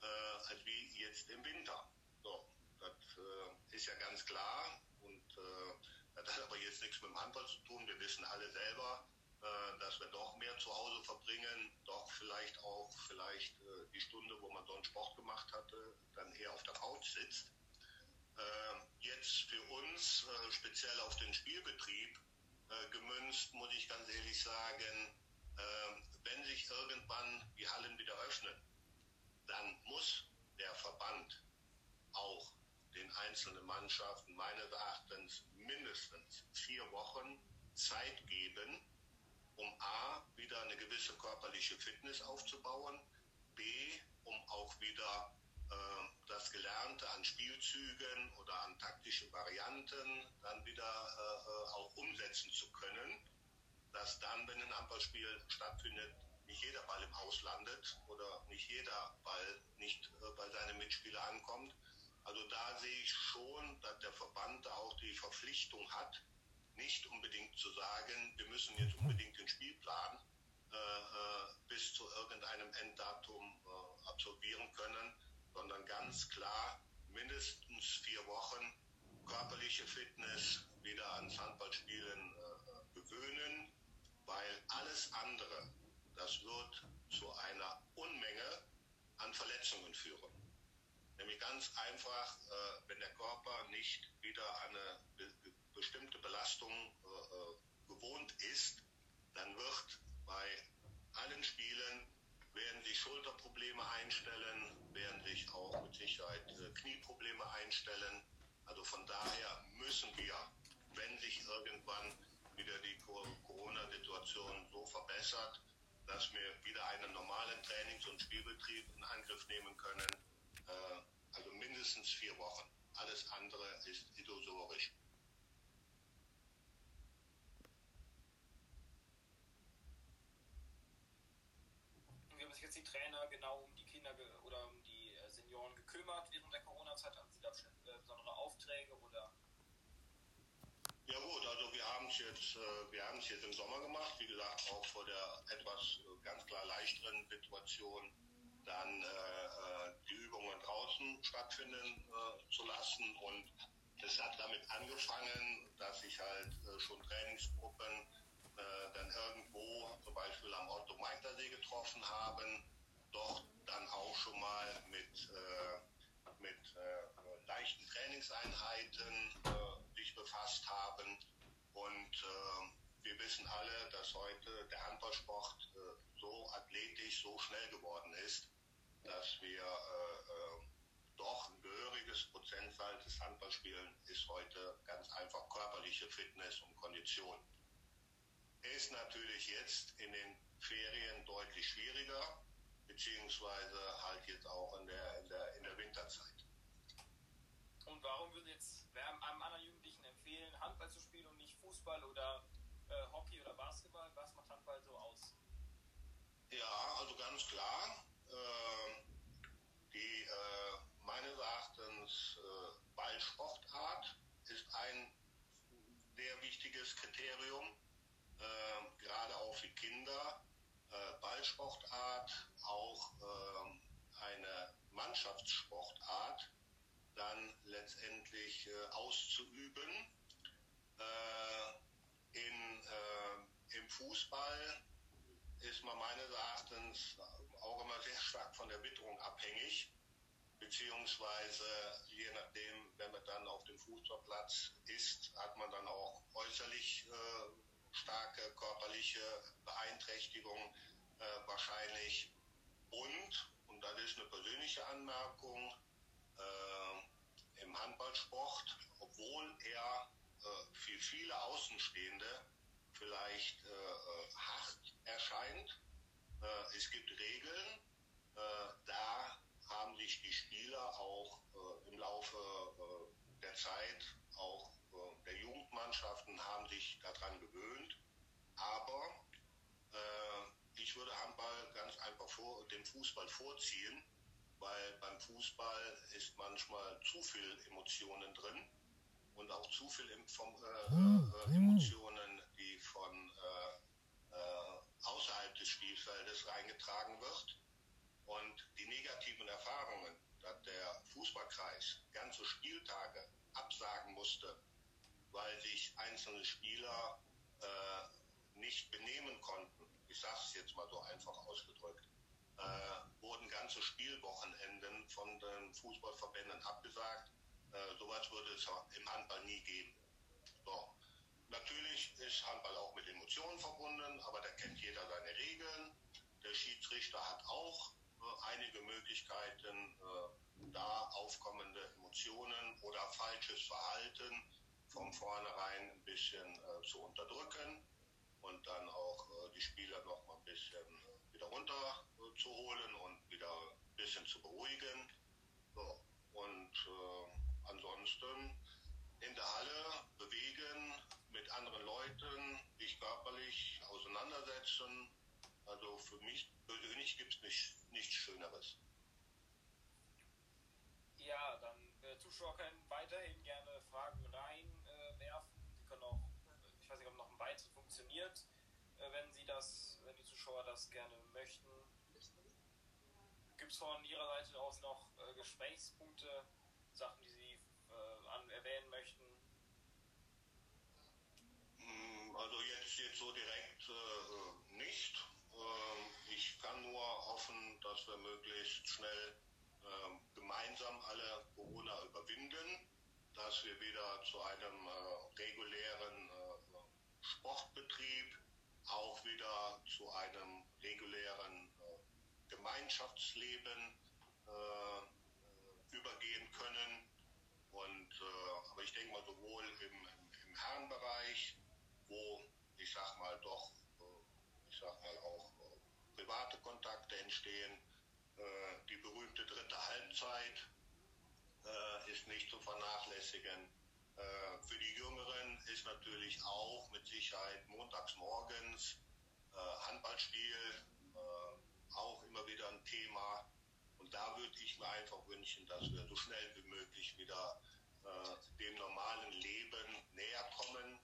äh, als wie jetzt im Winter. So, das äh, ist ja ganz klar und äh, das hat aber jetzt nichts mit dem Handball zu tun. Wir wissen alle selber, äh, dass wir doch mehr zu Hause verbringen, doch vielleicht auch vielleicht äh, die Stunde, wo man sonst Sport gemacht hatte, dann eher auf der Couch sitzt. Ähm, jetzt für uns speziell auf den Spielbetrieb gemünzt, muss ich ganz ehrlich sagen, äh, wenn sich irgendwann die Hallen wieder öffnen, dann muss der Verband auch den einzelnen Mannschaften meines Erachtens mindestens vier Wochen Zeit geben, um A, wieder eine gewisse körperliche Fitness aufzubauen, B, um auch wieder äh, das Gelernte an Spielzügen oder an taktischen Varianten dann wieder äh, äh, auch umsetzen zu können, dass dann, wenn ein Handballspiel stattfindet, nicht jeder Ball im Haus landet oder nicht jeder Ball nicht äh, bei seinem Mitspieler ankommt. Also da sehe ich schon, dass der Verband da auch die Verpflichtung hat, nicht unbedingt zu sagen, wir müssen jetzt unbedingt den Spielplan äh, äh bis zu irgendeinem Enddatum äh, absolvieren können, sondern ganz klar mindestens vier Wochen körperliche Fitness wieder ans Handballspielen äh, gewöhnen, weil alles andere, das wird zu einer Unmenge an Verletzungen führen. Nämlich ganz einfach, äh, wenn der Körper nicht wieder eine be bestimmte Belastung äh, äh gewohnt ist, dann wird bei allen Spielen werden sich Schulterprobleme einstellen, werden sich auch mit Sicherheit äh, Knieprobleme einstellen. Also von daher müssen wir, wenn sich irgendwann wieder die Corona-Situation so verbessert, dass wir wieder einen normalen Trainings- und Spielbetrieb in Angriff nehmen können, äh, also mindestens vier Wochen. Alles andere ist illusorisch. jetzt die Trainer genau um die Kinder oder um die äh, Senioren gekümmert während der Corona-Zeit? Haben Sie da äh, besondere Aufträge oder? Ja gut, also wir haben es jetzt, äh, wir haben es jetzt im Sommer gemacht, wie gesagt, auch vor der etwas ganz klar leichteren Situation, dann äh, die Übungen draußen stattfinden äh, zu lassen und es hat damit angefangen, dass ich halt äh, schon Trainingsgruppen äh, dann irgendwo zum Beispiel am Otto Meitersee getroffen haben, dort dann auch schon mal mit, äh, mit äh, leichten Trainingseinheiten äh, sich befasst haben. Und äh, wir wissen alle, dass heute der Handballsport äh, so athletisch, so schnell geworden ist, dass wir doch ein gehöriges Prozentzahl des Handballspielen ist heute ganz einfach körperliche Fitness und Kondition ist natürlich jetzt in den Ferien deutlich schwieriger, beziehungsweise halt jetzt auch in der, in der, in der Winterzeit. Und warum würde jetzt wer einem anderen Jugendlichen empfehlen, Handball zu spielen Fußball oder äh, Hockey oder Basketball? Was macht Handball so aus? Ja, also ganz klar. Äh, die äh, meines Erachtens äh, Ballsportart ist ein sehr wichtiges Kriterium äh, gerade auch für Kinder, äh, Ballsportart, auch äh, eine Mannschaftssportart dann letztendlich äh, auszuüben. Äh, in, äh, Im Fußball ist man meines Erachtens auch immer sehr stark von der Witterung abhängig beziehungsweise je nachdem, wenn man dann auf dem Fußballplatz ist, hat man dann auch äußerlich äh, starke körperliche Beeinträchtigung äh, wahrscheinlich. Und, und das ist eine persönliche Anmerkung, äh, im Handballsport, obwohl er für viele Außenstehende vielleicht äh, äh, hart erscheint, äh, es gibt Regeln, da haben sich die Spieler auch im Laufe der Zeit auch der Jugendmannschaften haben sich daran gewöhnt. Aber äh, ich würde Handball ganz einfach vor, dem Fußball vorziehen, weil beim Fußball ist manchmal zu viel Emotionen drin und auch zu viel vom, äh, hm, äh. Emotionen, die von äh, äh, außerhalb des Spielfeldes reingetragen wird. Und die negativen Erfahrungen, dass der Fußballkreis ganze Spieltage absagen musste, weil sich einzelne Spieler äh, nicht benehmen konnten. Ich sage es jetzt mal so einfach ausgedrückt. Äh, wurden ganze Spielwochenenden von den Fußballverbänden abgesagt. Äh, sowas würde es im Handball nie geben. natürlich ist Handball auch mit Emotionen verbunden, aber da kennt jeder seine Regeln. Der Schiedsrichter hat auch äh, einige Möglichkeiten, äh, da aufkommende Emotionen oder falsches Verhalten von vornherein ein bisschen äh, zu unterdrücken und dann auch äh, die Spieler noch mal ein bisschen äh, wieder runterzuholen und wieder ein bisschen zu beruhigen. So. Und äh, ansonsten in der Halle bewegen, mit anderen Leuten, sich körperlich auseinandersetzen. Also für mich persönlich gibt es nicht, nichts Schöneres. Ja, dann äh, Zuschauer können weiterhin gerne Fragen reinwerfen. Äh, Sie können auch, ich weiß nicht, ob noch ein Beitrag funktioniert, äh, wenn Sie das, wenn die Zuschauer das gerne möchten. Gibt es von Ihrer Seite aus noch äh, Gesprächspunkte, Sachen, die Sie äh, erwähnen möchten? Hm, also jetzt, jetzt so direkt äh, nicht. Äh, ich kann nur hoffen, dass wir möglichst schnell äh, gemeinsam alle Corona überwinden, dass wir wieder zu einem äh, regulären äh, Sportbetrieb, auch wieder zu einem regulären äh, Gemeinschaftsleben übergehen können. Und, aber ich denke mal, sowohl im, im, im Herrenbereich, wo ich sag mal doch, ich sag mal auch private Kontakte entstehen, die berühmte dritte Halbzeit ist nicht zu vernachlässigen. Für die Jüngeren ist natürlich auch mit Sicherheit montags morgens Handballspiel auch immer wieder ein Thema. Und da würde ich mir einfach wünschen, dass wir so schnell wie möglich wieder äh, dem normalen Leben näher kommen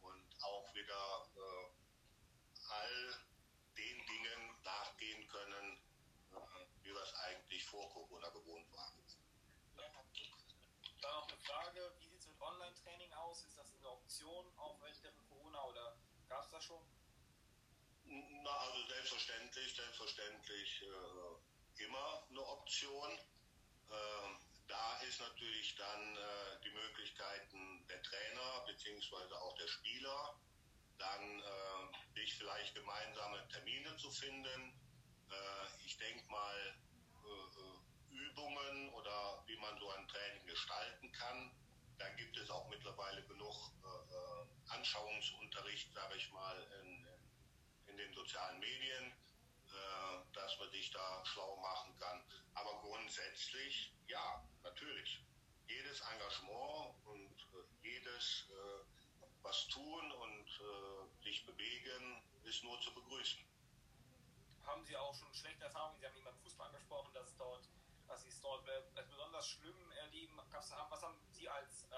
und auch wieder äh, all den Dingen nachgehen können, äh, wie wir es eigentlich vor Corona gewohnt waren. Dann noch eine Frage, wie sieht es mit Online-Training aus? Ist das eine Option auch während Corona oder gab es das schon? Na, also selbstverständlich, selbstverständlich äh, immer eine Option. Äh, da ist natürlich dann äh, die Möglichkeiten der Trainer beziehungsweise auch der Spieler, dann äh, sich vielleicht gemeinsame Termine zu finden. Äh, ich denke mal, äh, Übungen oder wie man so ein Training gestalten kann. Da gibt es auch mittlerweile genug Anschauungsunterricht, sage ich mal, in, in den sozialen Medien, dass man sich da schlau machen kann. Aber grundsätzlich, ja, natürlich. Jedes Engagement und äh, jedes äh, was tun und äh, sich bewegen ist nur zu begrüßen. Haben Sie auch schon schlechte Erfahrungen? Sie haben eben beim Fußball angesprochen, dass dort, dass Sie es dort als besonders schlimm erleben. was haben Sie als, äh,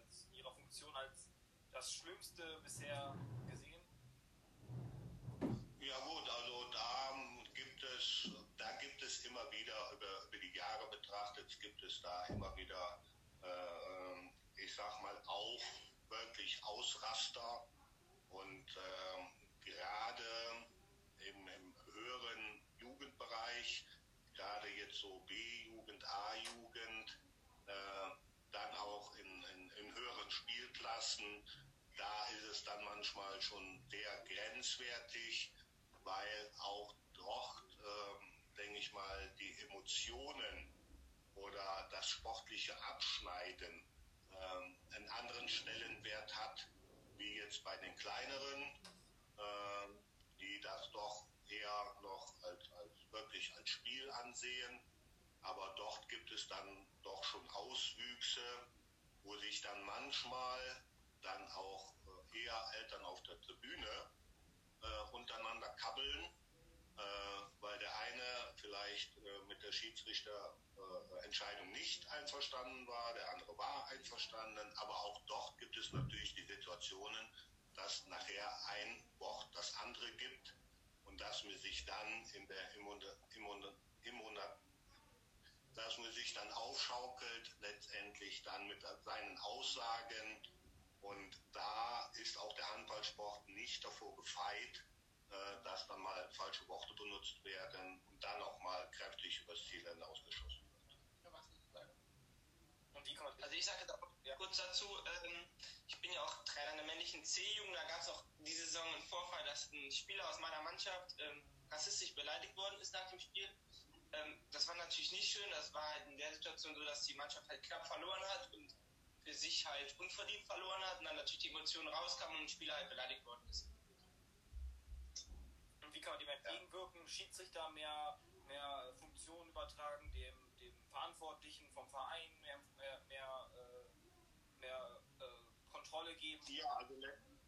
als in Ihrer Funktion als das Schlimmste bisher gesehen? Es, da gibt es immer wieder über, über die Jahre betrachtet, gibt es da immer wieder, äh, ich sag mal, auch wirklich Ausraster. Und äh, gerade im, im, höheren Jugendbereich, gerade jetzt so B-Jugend, A-Jugend, äh, dann auch in, in, in höheren Spielklassen, da ist es dann manchmal schon sehr grenzwertig, weil auch dort, äh, denke ich mal, die Emotionen oder das sportliche Abschneiden äh, einen anderen Stellenwert hat, wie jetzt bei den kleineren, äh, die das doch eher noch als, als wirklich als Spiel ansehen. Aber dort gibt es dann doch schon Auswüchse, wo sich dann manchmal dann auch äh, eher Eltern auf der Tribüne äh, untereinander kabbeln, weil der eine vielleicht äh, mit der Schiedsrichterentscheidung nicht einverstanden war, der andere war einverstanden, aber auch dort gibt es natürlich die Situationen, dass nachher ein Wort das andere gibt und dass man sich dann in der Immun dass man sich dann aufschaukelt, letztendlich dann mit seinen Aussagen. Und da ist auch der Handballsport nicht davor gefeit, äh, dass dann mal falsche Worte benutzt werden und dann auch mal kräftig übers Ziel hinausgeschossen wird. Und Also ich sage ja. kurz dazu, ähm, ich bin ja auch Trainer der männlichen C-Jugend, da gab es auch diese Saison einen Vorfall, dass ein Spieler aus meiner Mannschaft ähm, rassistisch beleidigt worden ist nach dem Spiel. Ähm, das war natürlich nicht schön, das war halt in der Situation so, dass die Mannschaft halt knapp verloren hat und für sich halt unverdient verloren hat und dann natürlich die Emotionen rauskamen und ein Spieler halt beleidigt worden ist. Man dem entgegenwirken? Schiedsrichter mehr, mehr Funktionen übertragen, dem, dem Verantwortlichen vom Verein mehr, mehr, mehr, äh, mehr äh, Kontrolle geben? Ja, also,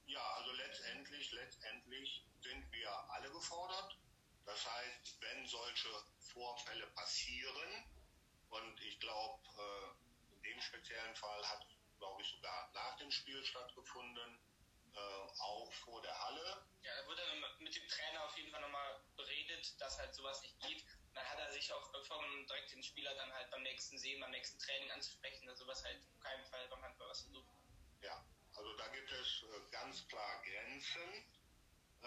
ja, also letztendlich, letztendlich sind wir alle gefordert. Das heißt, wenn solche Vorfälle passieren, und ich glaube, äh, in dem speziellen Fall hat, glaube ich, sogar nach dem Spiel stattgefunden, äh, auch vor der Halle. Ja, da wurde mit dem Trainer auf jeden Fall nochmal beredet, dass halt sowas nicht geht. dann hat er sich auch vom direkt den Spieler dann halt beim nächsten Sehen, beim nächsten Training anzusprechen, dass sowas halt auf keinen Fall beim Handball was versucht. Ja, also da gibt es äh, ganz klar Grenzen, äh,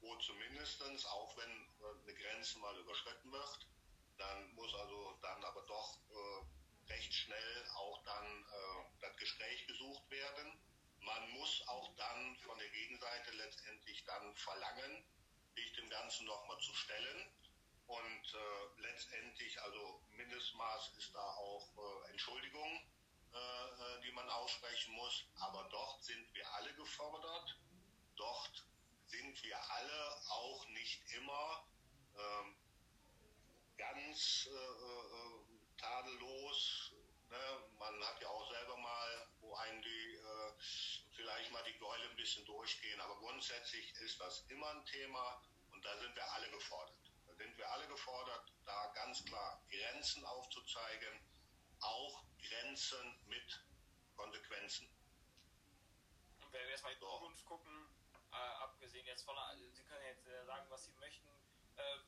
wo zumindest, auch wenn äh, eine Grenze mal überschritten wird, dann muss also dann aber doch recht schnell auch dann das Gespräch gesucht werden. Man muss auch dann von der Gegenseite letztendlich dann verlangen, sich dem Ganzen nochmal zu stellen. Und äh, letztendlich, also Mindestmaß ist da auch äh, Entschuldigung, äh, äh, die man aussprechen muss. Aber dort sind wir alle gefordert. Dort sind wir alle auch nicht immer ähm, ganz äh, tadellos. Ne? Man hat ja auch selber mal, wo einen die äh, vielleicht mal die Gäule ein bisschen durchgehen, aber grundsätzlich ist das immer ein Thema und da sind wir alle gefordert. Da sind wir alle gefordert, da ganz klar Grenzen aufzuzeigen, auch Grenzen mit Konsequenzen. Und wenn wir jetzt mal in die Zukunft gucken, äh, abgesehen jetzt von, also Sie können jetzt äh, sagen, was Sie möchten, äh,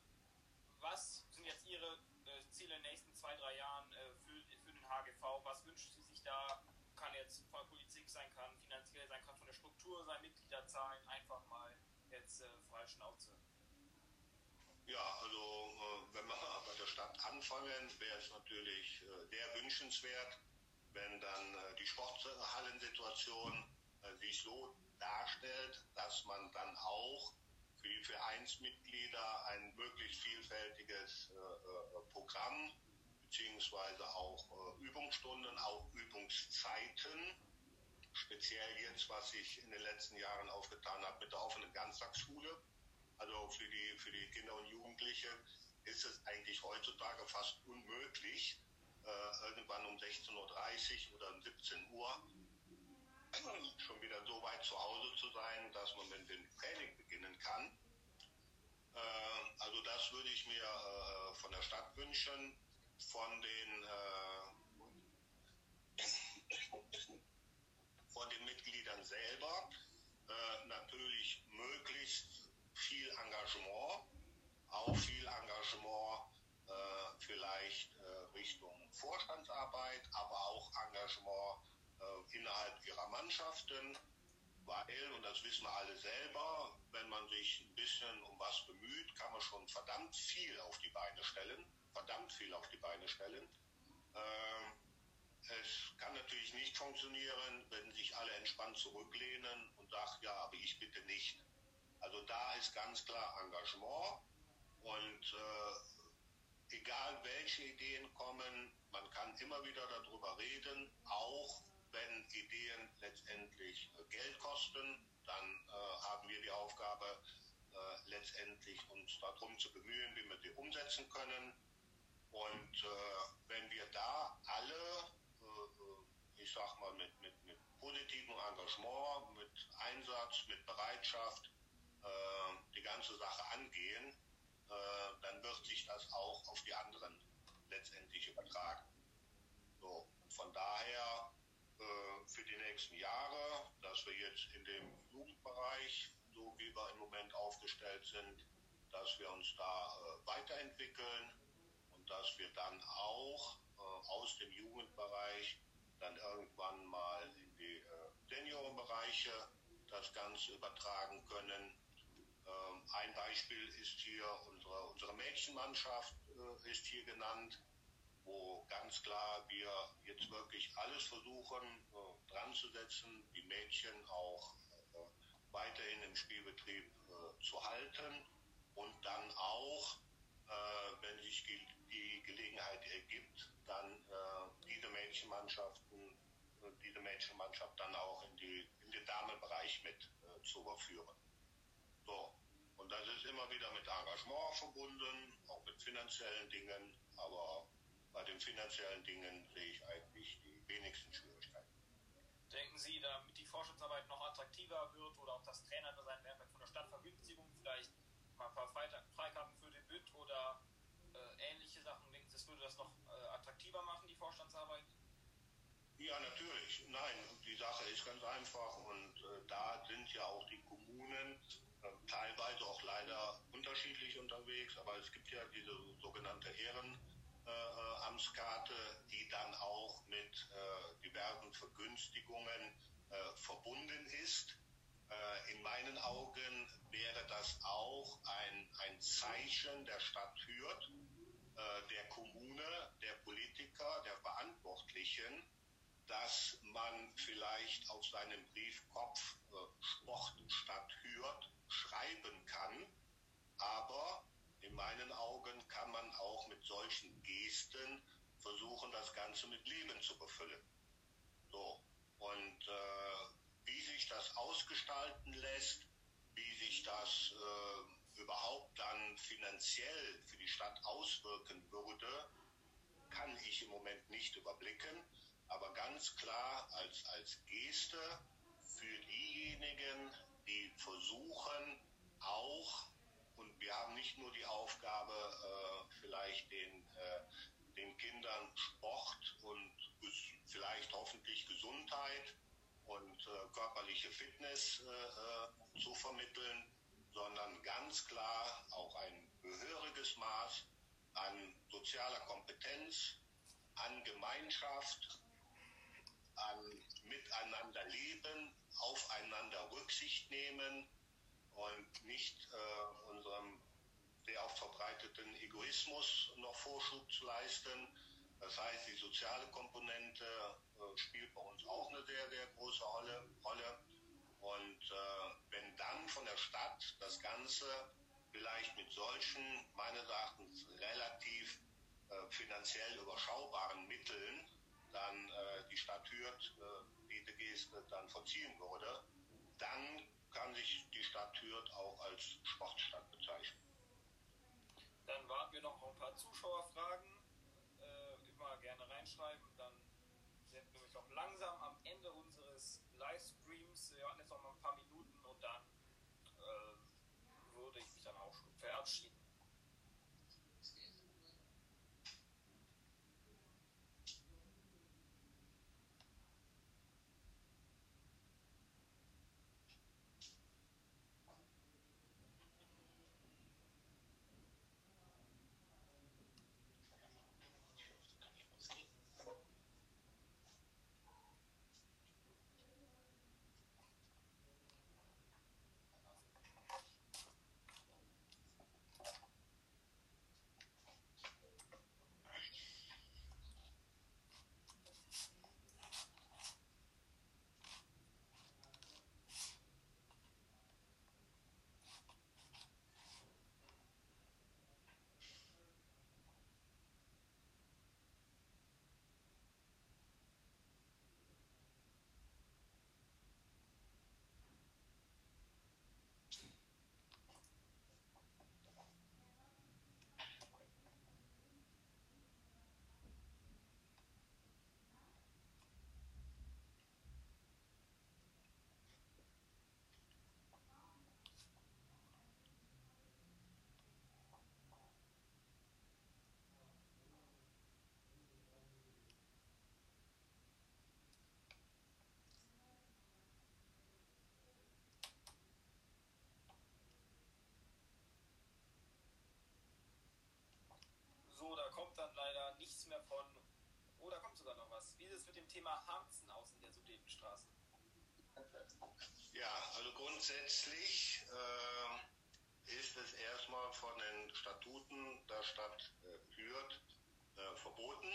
was sind jetzt Ihre äh, Ziele in den nächsten zwei, drei Jahren äh, für, für den HGV? Was wünschen Sie sich da? Kann jetzt von Politik sein, kann finanziell sein, kann von der Struktur sein, Mitgliederzahlen, einfach mal jetzt äh, frei Schnauze. Ja, also äh, wenn wir [LAUGHS] bei der Stadt anfangen, wäre es natürlich äh, sehr wünschenswert, wenn dann äh, die Sporthallensituation sich so darstellt, dass man dann auch für die Vereinsmitglieder ein möglichst vielfältiges äh, äh, Programm beziehungsweise auch äh, Übungsstunden, auch Übungszeiten, speziell jetzt, was sich in den letzten Jahren aufgetan hat mit der offenen Ganztagsschule. Also für die, für die Kinder und Jugendliche ist es eigentlich heutzutage fast unmöglich, äh, irgendwann um 16.30 Uhr oder um 17 Uhr schon wieder so weit zu Hause zu sein, dass man mit dem Training beginnen kann. Äh, also das würde ich mir von der Stadt wünschen, von den, äh, von den Mitgliedern selber. Äh, natürlich möglichst viel Engagement, auch viel Engagement äh, vielleicht äh, Richtung Vorstandsarbeit, aber auch Engagement innerhalb ihrer Mannschaften, weil, und das wissen wir alle selber, wenn man sich ein bisschen um was bemüht, kann man schon verdammt viel auf die Beine stellen, verdammt viel auf die Beine stellen. Ähm, es kann natürlich nicht funktionieren, wenn sich alle entspannt zurücklehnen und sagen, ja, aber ich bitte nicht. Also da ist ganz klar Engagement und äh, egal welche Ideen kommen, man kann immer wieder darüber reden, auch wenn Ideen letztendlich äh, Geld kosten, dann äh, haben wir die Aufgabe, äh, letztendlich uns darum zu bemühen, wie wir die umsetzen können. Und äh, wenn wir da alle, äh, ich sag mal, mit, mit, mit positivem Engagement, mit Einsatz, mit Bereitschaft äh, die ganze Sache angehen, dann wird sich das auch auf die anderen letztendlich übertragen. So, von daher äh, für die nächsten Jahre, dass wir jetzt in dem Jugendbereich, so wie wir im Moment aufgestellt sind, dass wir uns da äh, weiterentwickeln und dass wir dann auch äh, aus dem Jugendbereich dann irgendwann mal in die Seniorenbereiche das Ganze übertragen können. Ähm, ein Beispiel ist hier unsere, unsere Mädchenmannschaft ist hier genannt wo ganz klar wir jetzt wirklich alles versuchen äh, dran zu setzen, die Mädchen auch äh, weiterhin im Spielbetrieb äh, zu halten und dann auch, äh, wenn sich die, die, Gelegenheit ergibt, dann äh, diese Mädchenmannschaften, äh, diese Mädchenmannschaft dann auch in, die, in den Damenbereich mit zu überführen. So. Und das ist immer wieder mit Engagement verbunden, auch mit finanziellen Dingen, aber bei den finanziellen Dingen sehe ich eigentlich die wenigsten Schwierigkeiten. Denken Sie, damit die Forschungsarbeit noch attraktiver wird oder auch das Trainerdesign wäre von der Stadtvergünstigung vielleicht mal ein paar Freikarten für den BIT oder äh, ähnliche Sachen, denken Sie, das würde das noch äh, attraktiver machen, die Vorstandsarbeit? Ja, natürlich. Nein, die Sache ist ganz einfach und äh, da sind ja auch die Kommunen äh, teilweise auch leider unterschiedlich unterwegs, aber es gibt ja diese sogenannte Ehren äh, Amtskarte, die dann auch mit äh, diversen Vergünstigungen äh, verbunden ist. Äh, in meinen Augen wäre das auch ein, ein Zeichen der Stadt Hürth, äh, der Kommune, der Politiker, der Verantwortlichen, dass man vielleicht auf seinem Briefkopf äh, Sportstadt Hürth schreiben kann, aber in meinen Augen kann man auch mit solchen Gesten versuchen, das Ganze mit Leben zu befüllen. So. Und äh, wie sich das ausgestalten lässt, wie sich das äh, überhaupt dann finanziell für die Stadt auswirken würde, kann ich im Moment nicht überblicken. Aber ganz klar als, als Geste für diejenigen, die versuchen, auch und wir haben nicht nur die Aufgabe, äh, vielleicht den, äh, den Kindern Sport und vielleicht hoffentlich Gesundheit und äh, körperliche Fitness äh, äh, zu vermitteln, sondern ganz klar auch ein gehöriges Maß an sozialer Kompetenz, an Gemeinschaft, an Miteinander leben, aufeinander Rücksicht nehmen, und nicht äh, unserem sehr oft verbreiteten Egoismus noch Vorschub zu leisten. Das heißt, die soziale Komponente äh, spielt bei uns auch eine sehr, sehr große Rolle. Rolle. Und äh, wenn dann von der Stadt das Ganze vielleicht mit solchen, meines Erachtens, relativ äh, finanziell überschaubaren Mitteln dann äh, die Stadt Hürth äh, diese Geste dann vollziehen würde, dann kann sich die Stadt Hürth auch als Sportstadt bezeichnen. Dann warten wir noch ein paar Zuschauerfragen. Äh, immer gerne reinschreiben. Dann sind wir nämlich auch langsam am Ende unseres Livestreams. Jetzt noch mal ein paar Minuten und dann äh, würde ich mich dann auch schon verabschieden. kommt dann leider nichts mehr von. Oh, da kommt sogar noch was. Wie sieht es mit dem Thema Harzen aus in der Sudetenstraße? Ja, also grundsätzlich äh, ist es erstmal von den Statuten der Stadt äh, äh, verboten,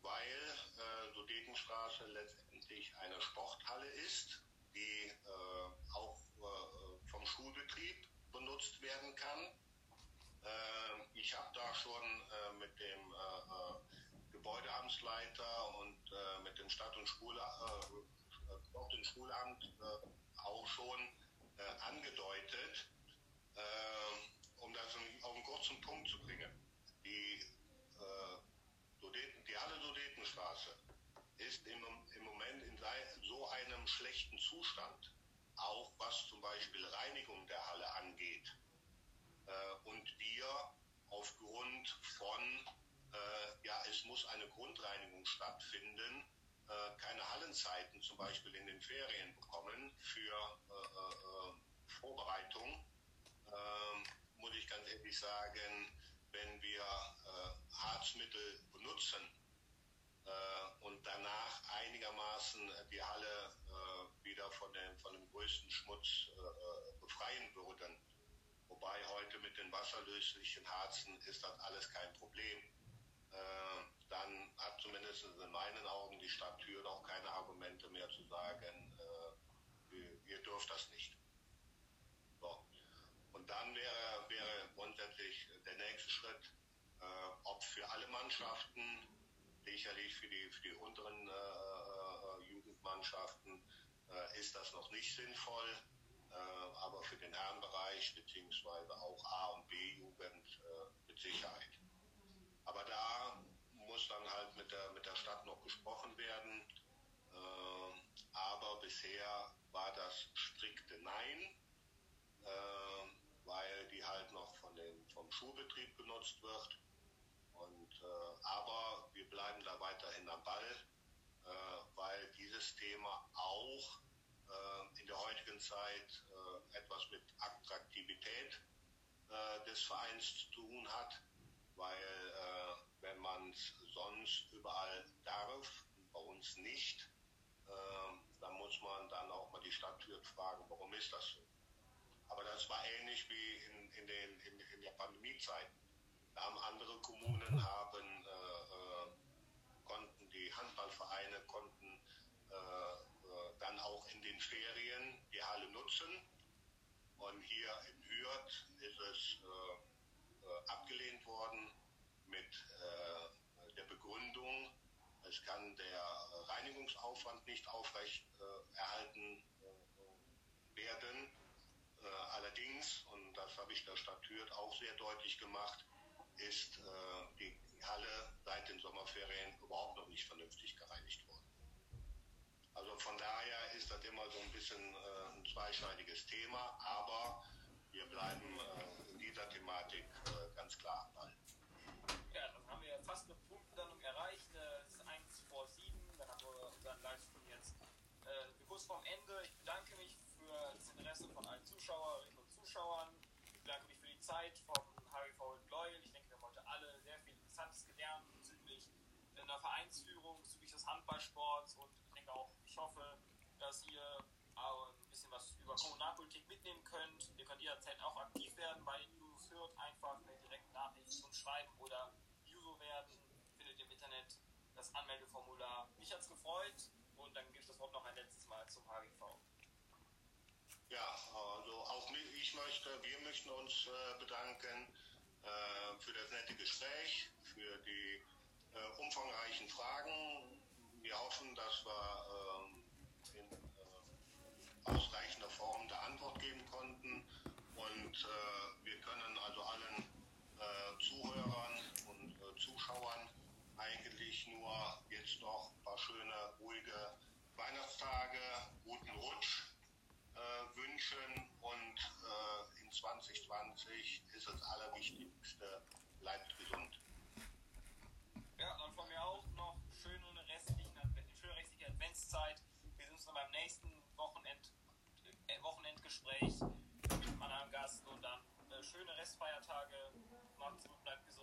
weil äh, Sudetenstraße letztendlich eine Sporthalle ist, die äh, auch äh, vom Schulbetrieb benutzt werden kann. Äh, ich habe da schon äh, mit dem Gebäudeamtsleiter und mit dem Stadt- und Schul Sport- und Schulamt auch schon angedeutet, um das auf einen kurzen Punkt zu bringen. Die, Sudeten, die Halle Sudetenstraße ist im, im Moment in so einem schlechten Zustand, auch was zum Beispiel Reinigung der Halle angeht. Äh, und wir aufgrund von, äh, ja, es muss eine Grundreinigung stattfinden, äh, keine Hallenzeiten zum Beispiel in den Ferien bekommen für Vorbereitung, ähm, muss ich ganz ehrlich sagen, wenn wir Harzmittel benutzen, und danach einigermaßen die Halle wieder von dem, von dem größten Schmutz befreien würden. Wobei heute mit den wasserlöslichen Harzen ist das alles kein Problem. Äh, dann hat zumindest in meinen Augen die Stadt Thüringen auch keine Argumente mehr zu sagen, ihr, ihr dürft das nicht. So. Und dann wäre, wäre grundsätzlich der nächste Schritt, ob für alle Mannschaften sicherlich für die, für die unteren äh, äh, Jugendmannschaften äh, ist das noch nicht sinnvoll, äh, aber für den Herrenbereich beziehungsweise auch A- und B-Jugend äh, mit Sicherheit. Aber da muss dann halt mit der, mit der Stadt noch gesprochen werden. Äh, aber bisher war das strikte Nein, weil die halt noch von den, vom Schulbetrieb genutzt wird. Und, äh, aber wir bleiben da weiterhin am Ball, äh, weil dieses Thema auch äh, in der heutigen Zeit äh, etwas mit Attraktivität äh, des Vereins zu tun hat, weil äh, wenn man es sonst überall darf, bei uns nicht, dann muss man dann auch mal die Stadttür fragen, warum ist das so? Aber das war ähnlich wie in, in, den, in, in der Pandemiezeiten haben andere Kommunen [LAUGHS] haben, äh, äh, konnten die Handballvereine konnten äh, äh, dann auch in den Ferien die Halle nutzen. Und hier in Hürth ist es äh, abgelehnt worden mit der Begründung, es kann der Reinigungsaufwand nicht aufrecht erhalten werden. allerdings, und das habe ich der Stadt Hürth auch sehr deutlich gemacht, ist äh, die Halle seit den Sommerferien überhaupt noch nicht vernünftig gereinigt worden. Also von daher ist das immer so ein bisschen äh, ein zweischneidiges Thema, aber wir bleiben äh, in dieser Thematik äh, ganz klar Ball. Ja, dann haben wir fast eine Punktlandung erreicht. Äh, es ist 1 vor 7, dann haben wir unseren Livestream jetzt äh, kurz vorm Ende. Ich bedanke mich für das Interesse von allen Zuschauerinnen und Zuschauern. Ich bedanke mich für die Zeit vom HGV in Loyal. Ich Interessantes gelernt bezüglich einer Vereinsführung, bezüglich des Handballsports und ich denke auch, ich hoffe, dass ihr ein bisschen was über Kommunalpolitik mitnehmen könnt. Ihr könnt jederzeit auch aktiv werden bei den Jusos hört, einfach eine direkte Nachricht uns schreiben oder Juso werden, findet ihr im Internet das Anmeldeformular. Mich hat es gefreut und dann gebe ich das Wort noch ein letztes Mal zum HGV. Ja, also auch ich möchte, wir möchten uns äh, bedanken äh, für das nette Gespräch für die äh, umfangreichen Fragen. Wir hoffen, dass wir ähm, in äh, ausreichender Form der Antwort geben konnten. Und äh, wir können also allen äh, Zuhörern und äh, Zuschauern eigentlich nur jetzt noch ein paar schöne, ruhige Weihnachtstage, guten Rutsch äh, wünschen und in 2020 ist das Allerwichtigste, bleibt gesund. Adventszeit. Wir sehen uns dann beim nächsten Wochenend, äh, Wochenendgespräch mit einem anderen Gast und dann äh, schöne Restfeiertage. Macht's gut, bleibt gesund.